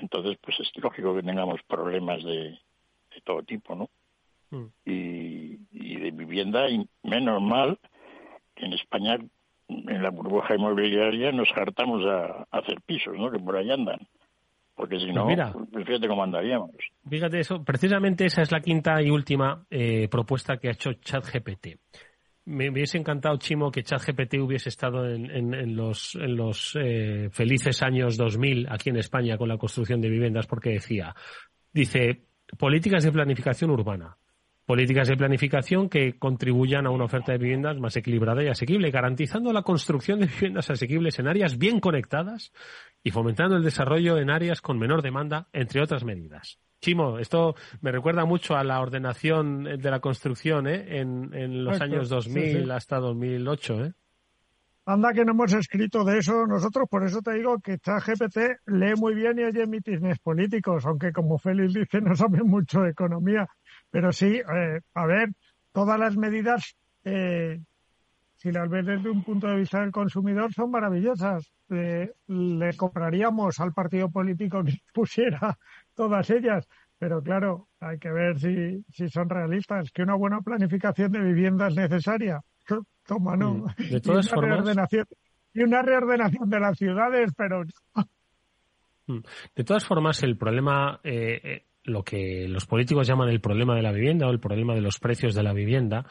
Entonces, pues es lógico que tengamos problemas de, de todo tipo, ¿no? Mm. Y, y, de vivienda, y menos mal que en España en la burbuja inmobiliaria nos hartamos a, hacer pisos, ¿no? Que por ahí andan. Porque si pues no, pues fíjate cómo andaríamos. Fíjate eso, precisamente esa es la quinta y última eh, propuesta que ha hecho ChatGPT. Me hubiese encantado, Chimo, que ChatGPT hubiese estado en, en, los, en los eh, felices años 2000 aquí en España con la construcción de viviendas, porque decía, dice, políticas de planificación urbana, políticas de planificación que contribuyan a una oferta de viviendas más equilibrada y asequible, garantizando la construcción de viviendas asequibles en áreas bien conectadas y fomentando el desarrollo en áreas con menor demanda, entre otras medidas. Chimo, esto me recuerda mucho a la ordenación de la construcción ¿eh? en, los años 2000 hasta 2008. ¿eh? Anda que no hemos escrito de eso nosotros, por eso te digo que ChatGPT lee muy bien y oye mítines políticos, aunque como Félix dice no sabe mucho de economía. Pero sí, eh, a ver, todas las medidas, eh, si las ves desde un punto de vista del consumidor, son maravillosas. Eh, le compraríamos al partido político que pusiera todas ellas. Pero claro, hay que ver si, si son realistas. Que una buena planificación de vivienda es necesaria. Toma, no. Mm, de todas y una formas. Reordenación, y una reordenación de las ciudades, pero. Mm, de todas formas, el problema eh, lo que los políticos llaman el problema de la vivienda o el problema de los precios de la vivienda.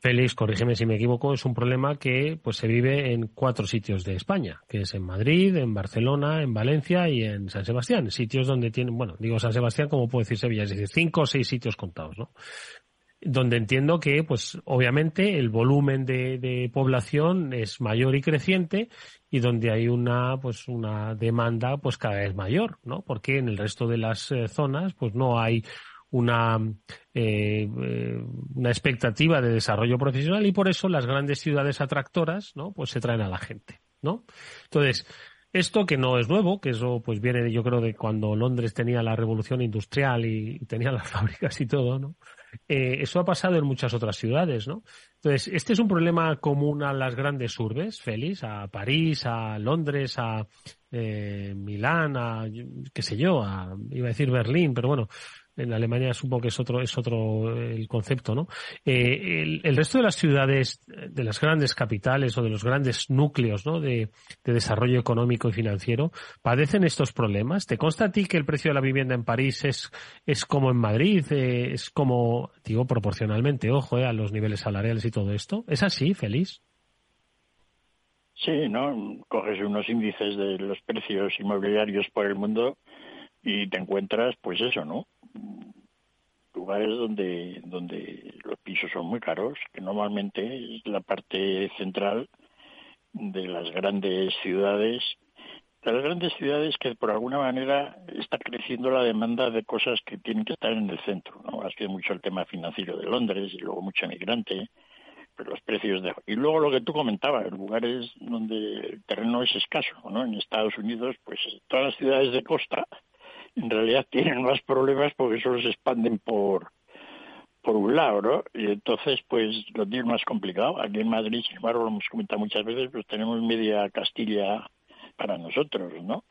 Félix, corrígeme si me equivoco, es un problema que pues se vive en cuatro sitios de España, que es en Madrid, en Barcelona, en Valencia y en San Sebastián, sitios donde tienen, bueno, digo San Sebastián como puedo decir Sevilla, es decir, cinco o seis sitios contados, ¿no? donde entiendo que, pues, obviamente, el volumen de, de, población es mayor y creciente y donde hay una, pues, una demanda, pues, cada vez mayor, ¿no? Porque en el resto de las eh, zonas, pues, no hay una, eh, eh, una expectativa de desarrollo profesional y por eso las grandes ciudades atractoras, ¿no? Pues se traen a la gente, ¿no? Entonces, esto que no es nuevo, que eso pues viene yo creo de cuando Londres tenía la revolución industrial y, tenía las fábricas y todo, ¿no? Eh, eso ha pasado en muchas otras ciudades, ¿no? Entonces, este es un problema común a las grandes urbes, Félix, a París, a Londres, a eh, Milán, a qué sé yo, a, iba a decir Berlín, pero bueno, en Alemania supongo que es otro, es otro el concepto, ¿no? Eh, el, resto de las ciudades, de las grandes capitales o de los grandes núcleos, ¿no? De, desarrollo económico y financiero, padecen estos problemas. ¿Te consta a ti que el precio de la vivienda en París es, es como en Madrid? Eh, es como, digo, proporcionalmente, ojo, eh, a los niveles salariales y todo esto. ¿Es así, Feliz? Sí, ¿no? Coges unos índices de los precios inmobiliarios por el mundo y te encuentras, pues eso, ¿no? Lugares donde, donde los pisos son muy caros, que normalmente es la parte central de las grandes ciudades, de las grandes ciudades que por alguna manera está creciendo la demanda de cosas que tienen que estar en el centro, ¿no? Ha sido mucho el tema financiero de Londres y luego mucho emigrante, pero los precios de... Y luego lo que tú comentabas, lugares donde el terreno es escaso, ¿no? En Estados Unidos, pues todas las ciudades de costa en realidad tienen más problemas porque solo se expanden por por un lado, ¿no? Y entonces, pues lo tienen más complicado. Aquí en Madrid, sin embargo, lo hemos comentado muchas veces, pues tenemos media Castilla para nosotros, ¿no?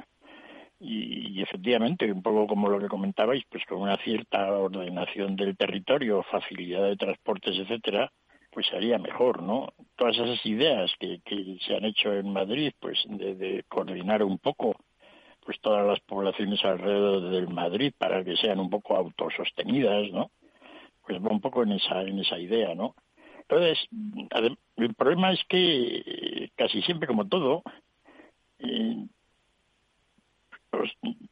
Y, efectivamente, un poco como lo que comentabais, pues con una cierta ordenación del territorio, facilidad de transportes, etcétera, pues sería mejor, ¿no? todas esas ideas que, se han hecho en Madrid, pues de coordinar un poco pues todas las poblaciones alrededor del Madrid para que sean un poco autosostenidas, ¿no? Pues va un poco en esa en esa idea, ¿no? Entonces, el problema es que eh, casi siempre, como todo, eh,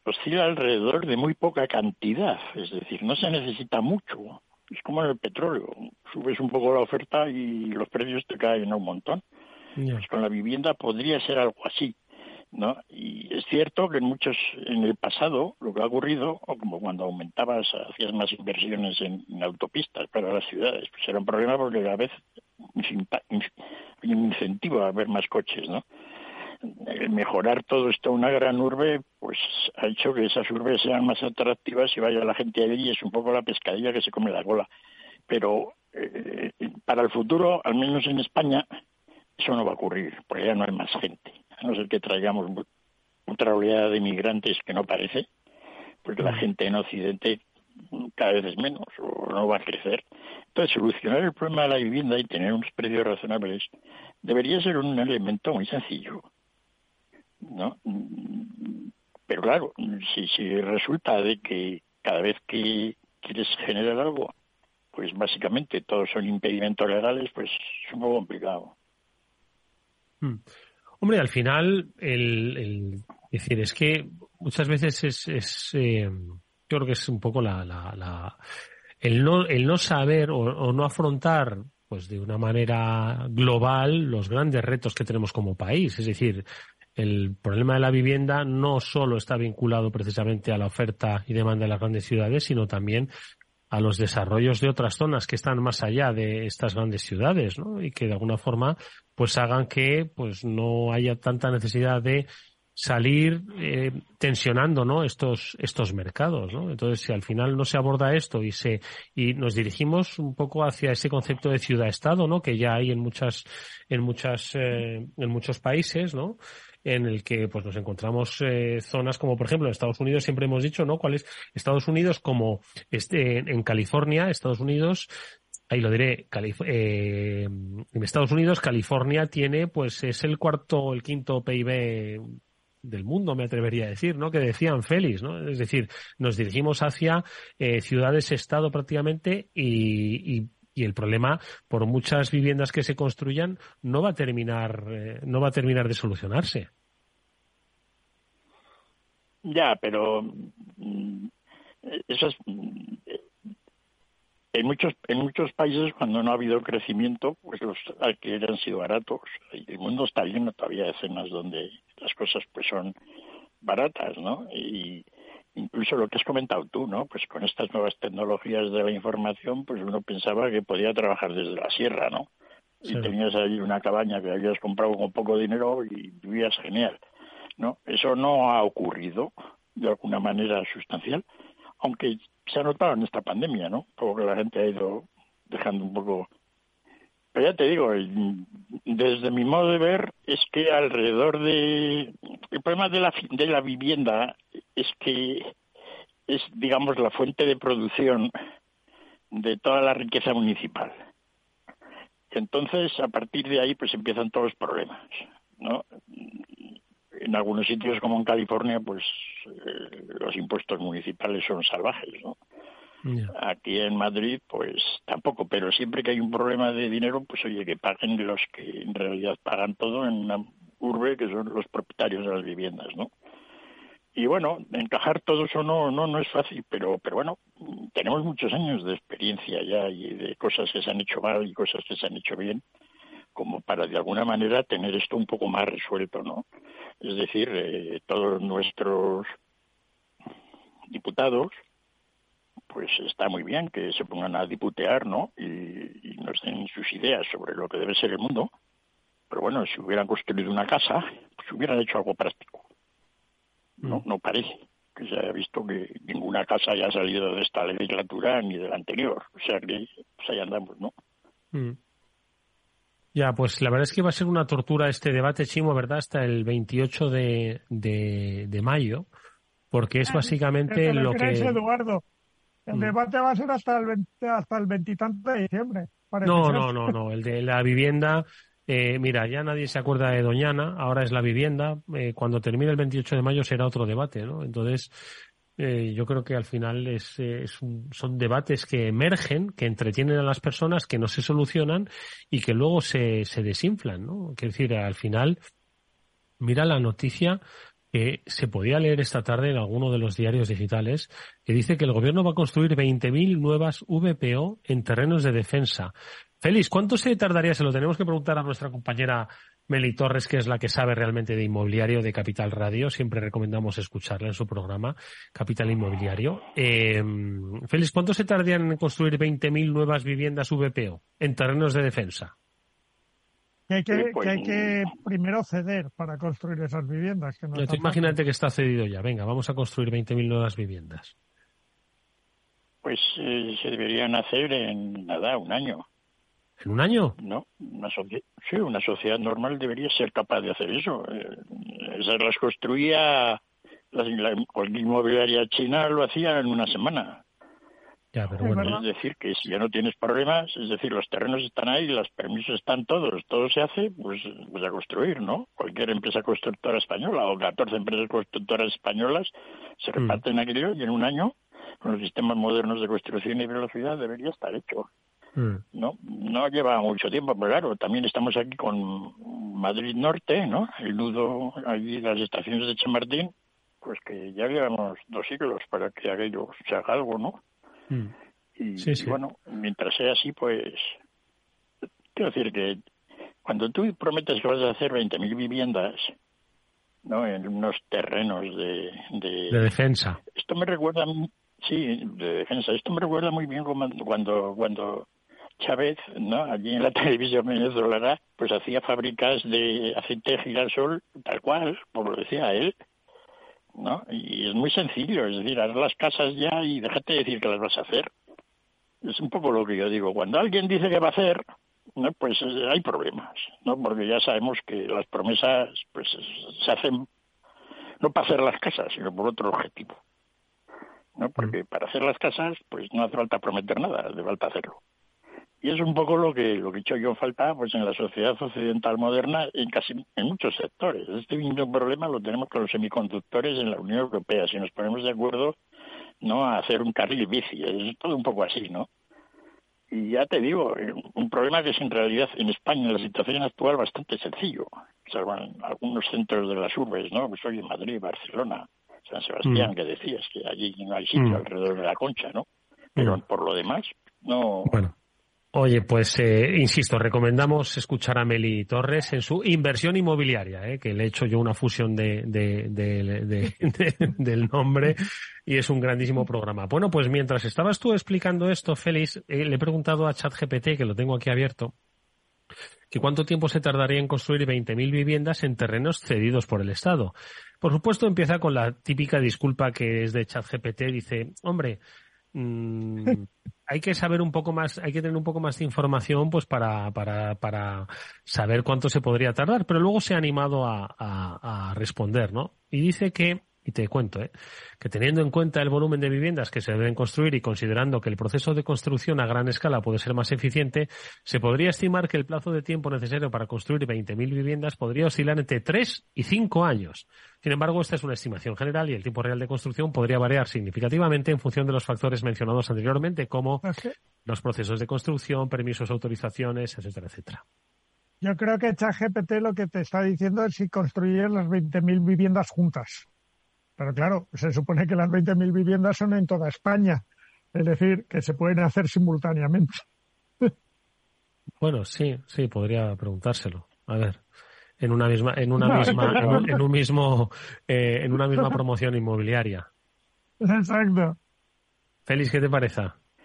oscila alrededor de muy poca cantidad, es decir, no se necesita mucho. Es como en el petróleo, subes un poco la oferta y los precios te caen un montón. Pues con la vivienda podría ser algo así. ¿No? Y es cierto que en muchos, en el pasado, lo que ha ocurrido, o como cuando aumentabas, hacías más inversiones en, autopistas para las ciudades, pues era un problema porque a vez hay un incentivo a ver más coches, ¿no? El mejorar todo esto una gran urbe, pues ha hecho que esas urbes sean más atractivas y vaya la gente allí, es un poco la pescadilla que se come la cola. Pero eh, para el futuro, al menos en España, eso no va a ocurrir, porque ya no hay más gente a no ser que traigamos otra oleada de inmigrantes que no parece, porque la mm. gente en Occidente cada vez es menos o no va a crecer. Entonces, solucionar el problema de la vivienda y tener unos precios razonables debería ser un elemento muy sencillo. ¿no? Pero claro, si, si resulta de que cada vez que quieres generar algo, pues básicamente todos son impedimentos legales, pues es un poco complicado. Mm. Hombre, al final, el, decir, es que muchas veces es, es eh, yo creo que es un poco la, la, el no, el no saber o, no afrontar pues de una manera global los grandes retos que tenemos como país. Es decir, el problema de la vivienda no solo está vinculado precisamente a la oferta y demanda de las grandes ciudades, sino también a los desarrollos de otras zonas que están más allá de estas grandes ciudades, ¿no? Y que de alguna forma pues hagan que pues no haya tanta necesidad de salir eh, tensionando no estos estos mercados no entonces si al final no se aborda esto y se y nos dirigimos un poco hacia ese concepto de ciudad estado no que ya hay en muchas en muchas eh, en muchos países no en el que pues nos encontramos eh, zonas como por ejemplo en Estados Unidos siempre hemos dicho no cuál es Estados Unidos como este en California Estados Unidos ahí lo diré, eh, en Estados Unidos, California tiene, pues es el cuarto, el quinto PIB del mundo, me atrevería a decir, ¿no? Que decían Félix, ¿no? Es decir, nos dirigimos hacia eh, ciudades-estado prácticamente y, y, el problema, por muchas viviendas que se construyan, no va a terminar, eh, no va a terminar de solucionarse. Ya, pero mm, eso es, en muchos, en muchos países, cuando no ha habido crecimiento, pues los alquileres han sido baratos. El mundo está lleno todavía de escenas donde las cosas pues son baratas, ¿no? Y incluso lo que has comentado tú, ¿no? Pues con estas nuevas tecnologías de la información, pues uno pensaba que podía trabajar desde la sierra, ¿no? Y tenías ahí una cabaña que habías comprado con poco dinero y vivías genial, ¿no? Eso no ha ocurrido de alguna manera sustancial, aunque se ha notado en esta pandemia, ¿no? Como que la gente ha ido dejando un poco. Pero ya te digo, desde mi modo de ver, es que alrededor de. El problema de la, de la vivienda es que es, digamos, la fuente de producción de toda la riqueza municipal. Entonces, a partir de ahí, pues empiezan todos los problemas, ¿no? En algunos sitios como en California, pues eh, los impuestos municipales son salvajes, ¿no? Aquí en Madrid, pues tampoco, pero siempre que hay un problema de dinero, pues oye, que paguen los que en realidad pagan todo en una urbe, que son los propietarios de las viviendas, ¿no? Y bueno, encajar todo eso no, no, no es fácil, pero, pero bueno, tenemos muchos años de experiencia ya y de cosas que se han hecho mal y cosas que se han hecho bien, como para de alguna manera tener esto un poco más resuelto, ¿no? Es decir, eh, todos nuestros diputados, pues está muy bien que se pongan a diputear, ¿no? Y, nos den sus ideas sobre lo que debe ser el mundo. Pero bueno, si hubieran construido una casa, pues hubieran hecho algo práctico. No, no parece que se haya visto que ninguna casa haya salido de esta legislatura ni de la anterior. O sea que pues ahí andamos, ¿no? Mm. Ya, pues la verdad es que va a ser una tortura este debate, Chimo, ¿verdad? Hasta el 28 de, de, mayo, porque es básicamente lo que... Eduardo, el mm. debate va a ser hasta el, hasta el veintitanto de diciembre. No, no, no, no. El de la vivienda Eh, mira, ya nadie se acuerda de Doñana, ahora es la vivienda. Eh, cuando termine el 28 de mayo será otro debate, ¿no? Entonces, eh, yo creo que al final es, es son debates que emergen, que entretienen a las personas, que no se solucionan y que luego se, se desinflan, ¿no? Quiero decir, al final, mira la noticia que se podía leer esta tarde en alguno de los diarios digitales, que dice que el gobierno va a construir 20.000 nuevas VPO en terrenos de defensa. Félix, ¿cuánto se tardaría? Se lo tenemos que preguntar a nuestra compañera Meli Torres, que es la que sabe realmente de inmobiliario de Capital Radio. Siempre recomendamos escucharla en su programa, Capital Inmobiliario. Eh, Félix, ¿cuánto se tardarían en construir 20.000 nuevas viviendas VPO en terrenos de defensa? Que hay que, pues, hay que primero ceder para construir esas viviendas. Que no imagínate que está cedido ya. Venga, vamos a construir 20.000 nuevas viviendas. Pues eh, se deberían hacer en nada, un año. ¿En un año? No, una sí, una sociedad normal debería ser capaz de hacer eso. Eh, esas las construía la, cualquier inmobiliaria china lo hacía en una semana. Ya, pero bueno. Es decir, que si ya no tienes problemas, es decir, los terrenos están ahí, los permisos están todos, todo se hace, pues, pues a construir, ¿no? Cualquier empresa constructora española o 14 empresas constructoras españolas se mm. reparten aquello y en un año, con los sistemas modernos de construcción y velocidad, debería estar hecho. Mm. No, no lleva mucho tiempo, pero claro, también estamos aquí con Madrid Norte, ¿no? El nudo, allí las estaciones de Chamartín, pues que ya llevamos dos siglos para que aquello se haga algo, ¿no? Mm. Y, bueno, mientras sea así, pues quiero decir que cuando tú prometes que vas a hacer 20.000 viviendas, ¿no? En unos terrenos de, de, defensa. Esto me recuerda, sí, de defensa. Esto me recuerda muy bien cuando cuando Chávez, ¿no? Allí en la televisión venezolana, pues hacía fábricas de aceite de girasol tal cual, como lo decía él, ¿no? Y es muy sencillo, es decir, haz las casas ya y déjate decir que las vas a hacer. Es un poco lo que yo digo. Cuando alguien dice que va a hacer, ¿no? pues eh, hay problemas, ¿no? Porque ya sabemos que las promesas pues se hacen no para hacer las casas, sino por otro objetivo. ¿no? Porque para hacer las casas, pues no hace falta prometer nada, hace falta hacerlo. Y es un poco lo que lo que he dicho yo falta pues en la sociedad occidental moderna en casi en muchos sectores. Este mismo problema lo tenemos con los semiconductores en la Unión Europea. Si nos ponemos de acuerdo no a hacer un carril bici, es todo un poco así, ¿no? Y ya te digo, un problema que es en realidad en España, en la situación actual, bastante sencillo. Salvo en algunos centros de las urbes, ¿no? Pues hoy en Madrid, Barcelona, San Sebastián, mm. que decías que allí no hay sitio mm. alrededor de la concha, ¿no? Pero mm. por lo demás, no. Bueno. Oye, pues eh, insisto, recomendamos escuchar a Meli Torres en su inversión inmobiliaria, eh, que le he hecho yo una fusión de, del nombre y es un grandísimo programa. Bueno, pues mientras estabas tú explicando esto, Félix, eh, le he preguntado a ChatGPT, que lo tengo aquí abierto, que cuánto tiempo se tardaría en construir 20.000 viviendas en terrenos cedidos por el Estado. Por supuesto, empieza con la típica disculpa que es de ChatGPT, dice, hombre, Mm, hay que saber un poco más, hay que tener un poco más de información pues para, para, para saber cuánto se podría tardar, pero luego se ha animado a, a, a responder, ¿no? Y dice que y te cuento, ¿eh? que teniendo en cuenta el volumen de viviendas que se deben construir y considerando que el proceso de construcción a gran escala puede ser más eficiente, se podría estimar que el plazo de tiempo necesario para construir 20.000 viviendas podría oscilar entre 3 y 5 años. Sin embargo, esta es una estimación general y el tiempo real de construcción podría variar significativamente en función de los factores mencionados anteriormente, como los procesos de construcción, permisos, autorizaciones, etcétera, etcétera. Yo creo que ChatGPT lo que te está diciendo es si construyen las 20.000 viviendas juntas. Pero claro, se supone que las 20.000 viviendas son en toda España. Es decir, que se pueden hacer simultáneamente. Bueno, sí, sí, podría preguntárselo. A ver, en una misma, en una misma, en un, mismo, eh, en una misma promoción inmobiliaria. Exacto. Félix, ¿qué te parece?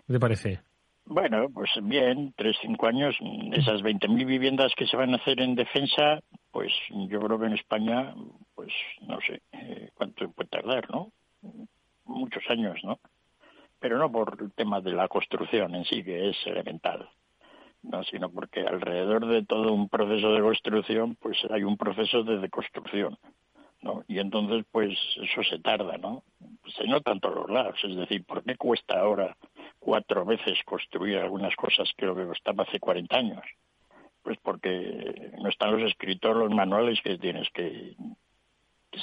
¿Qué te parece? Bueno, pues bien, tres, cinco años, esas 20.000 viviendas que se van a hacer en defensa, pues yo creo que en España, pues no sé eh, cuánto puede tardar, ¿no? Muchos años, ¿no? Pero no por el tema de la construcción en sí, que es elemental, no, sino porque alrededor de todo un proceso de construcción, pues hay un proceso de deconstrucción. ¿no? Y entonces, pues eso se tarda, ¿no? Se nota en todos los lados. Es decir, ¿por qué cuesta ahora cuatro veces construir algunas cosas que lo que costaba hace 40 años? Pues porque no están los escritos, los manuales que tienes que,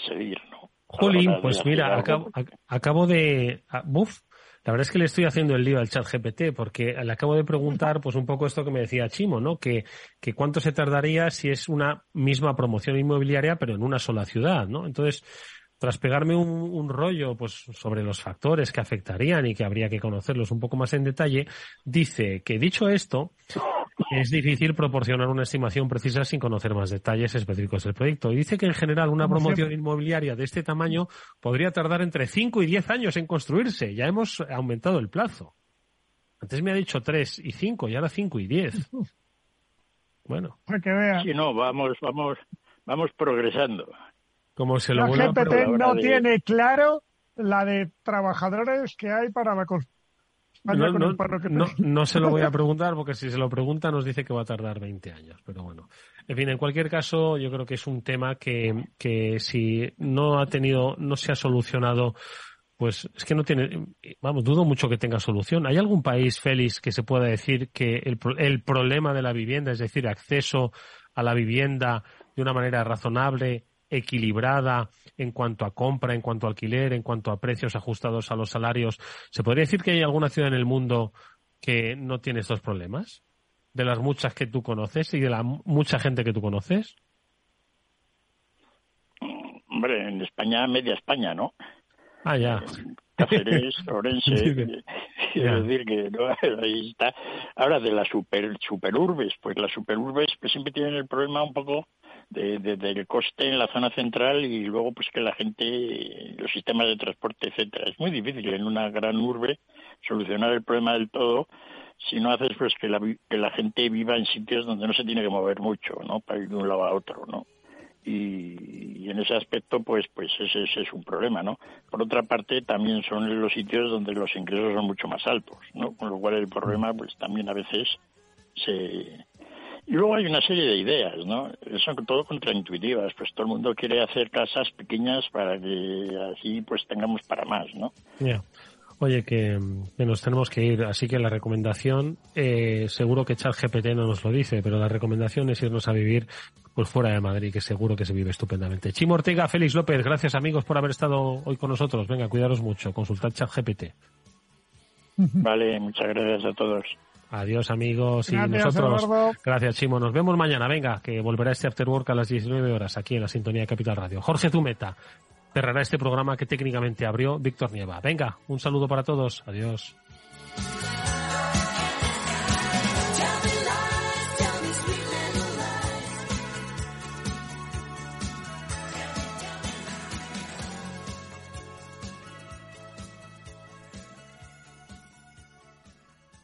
seguir, ¿no? Jolín, pues mira, acabo, acabo de... Buf, la verdad es que le estoy haciendo el lío al chat GPT porque le acabo de preguntar pues un poco esto que me decía Chimo, ¿no? Que, que cuánto se tardaría si es una misma promoción inmobiliaria pero en una sola ciudad, ¿no? Entonces, tras pegarme un, un, rollo pues, sobre los factores que afectarían y que habría que conocerlos un poco más en detalle, dice que dicho esto, es difícil proporcionar una estimación precisa sin conocer más detalles específicos del proyecto. Y dice que en general una promoción inmobiliaria de este tamaño podría tardar entre 5 y 10 años en construirse. Ya hemos aumentado el plazo. Antes me ha dicho 3 y 5 y ahora 5 y 10. Bueno. Para que vea. Sí, no, vamos, vamos, vamos progresando. Como se lo la GPT no tiene claro la de trabajadores que hay para la no, no, se lo voy a preguntar porque si se lo pregunta nos dice que va a tardar 20 años. Pero bueno, en fin, en cualquier caso, yo creo que es un tema que, que si no ha tenido, no se ha solucionado, pues es que no tiene, vamos, dudo mucho que tenga solución. ¿Hay algún país, Félix, que se pueda decir que el, el problema de la vivienda, es decir, acceso a la vivienda de una manera razonable, equilibrada en cuanto a compra, en cuanto a alquiler, en cuanto a precios ajustados a los salarios. ¿Se podría decir que hay alguna ciudad en el mundo que no tiene estos problemas? De las muchas que tú conoces y de la mucha gente que tú conoces. Hombre, en España, media España, ¿no? Ah, ya. Cáceres, Orense, quiero decir que ahí está. Ahora, de las super, superurbes, pues las superurbes pues siempre tienen el problema un poco de, del coste en la zona central y luego pues que la gente, los sistemas de transporte, etcétera. Es muy difícil en una gran urbe solucionar el problema del todo si no haces pues que la, que la gente viva en sitios donde no se tiene que mover mucho, ¿no? Para ir de un lado a otro, ¿no? Y, en ese aspecto pues pues ese, ese, es un problema no por otra parte también son los sitios donde los ingresos son mucho más altos no con lo cual el problema pues también a veces se y luego hay una serie de ideas, ¿no? Son todo contraintuitivas, pues todo el mundo quiere hacer casas pequeñas para que así pues tengamos para más, ¿no? Ya. Oye, que, nos tenemos que ir, así que la recomendación, eh, seguro que ChatGPT no nos lo dice, pero la recomendación es irnos a vivir pues fuera de Madrid, que seguro que se vive estupendamente. Chimo Ortega, Félix López, gracias amigos por haber estado hoy con nosotros. Venga, cuidaros mucho, consultad ChatGPT. Vale, muchas gracias a todos. Adiós amigos y nosotros. Gracias Chimo. Nos vemos mañana. Venga, que volverá este After Work a las 19 horas aquí en la sintonía de Capital Radio. Jorge Zumeta cerrará este programa que técnicamente abrió Víctor Nieva. Venga, un saludo para todos. Adiós.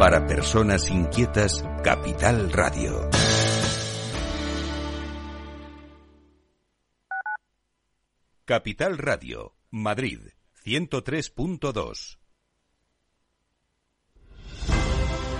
Para personas inquietas, Capital Radio. Capital Radio, Madrid, 103.2.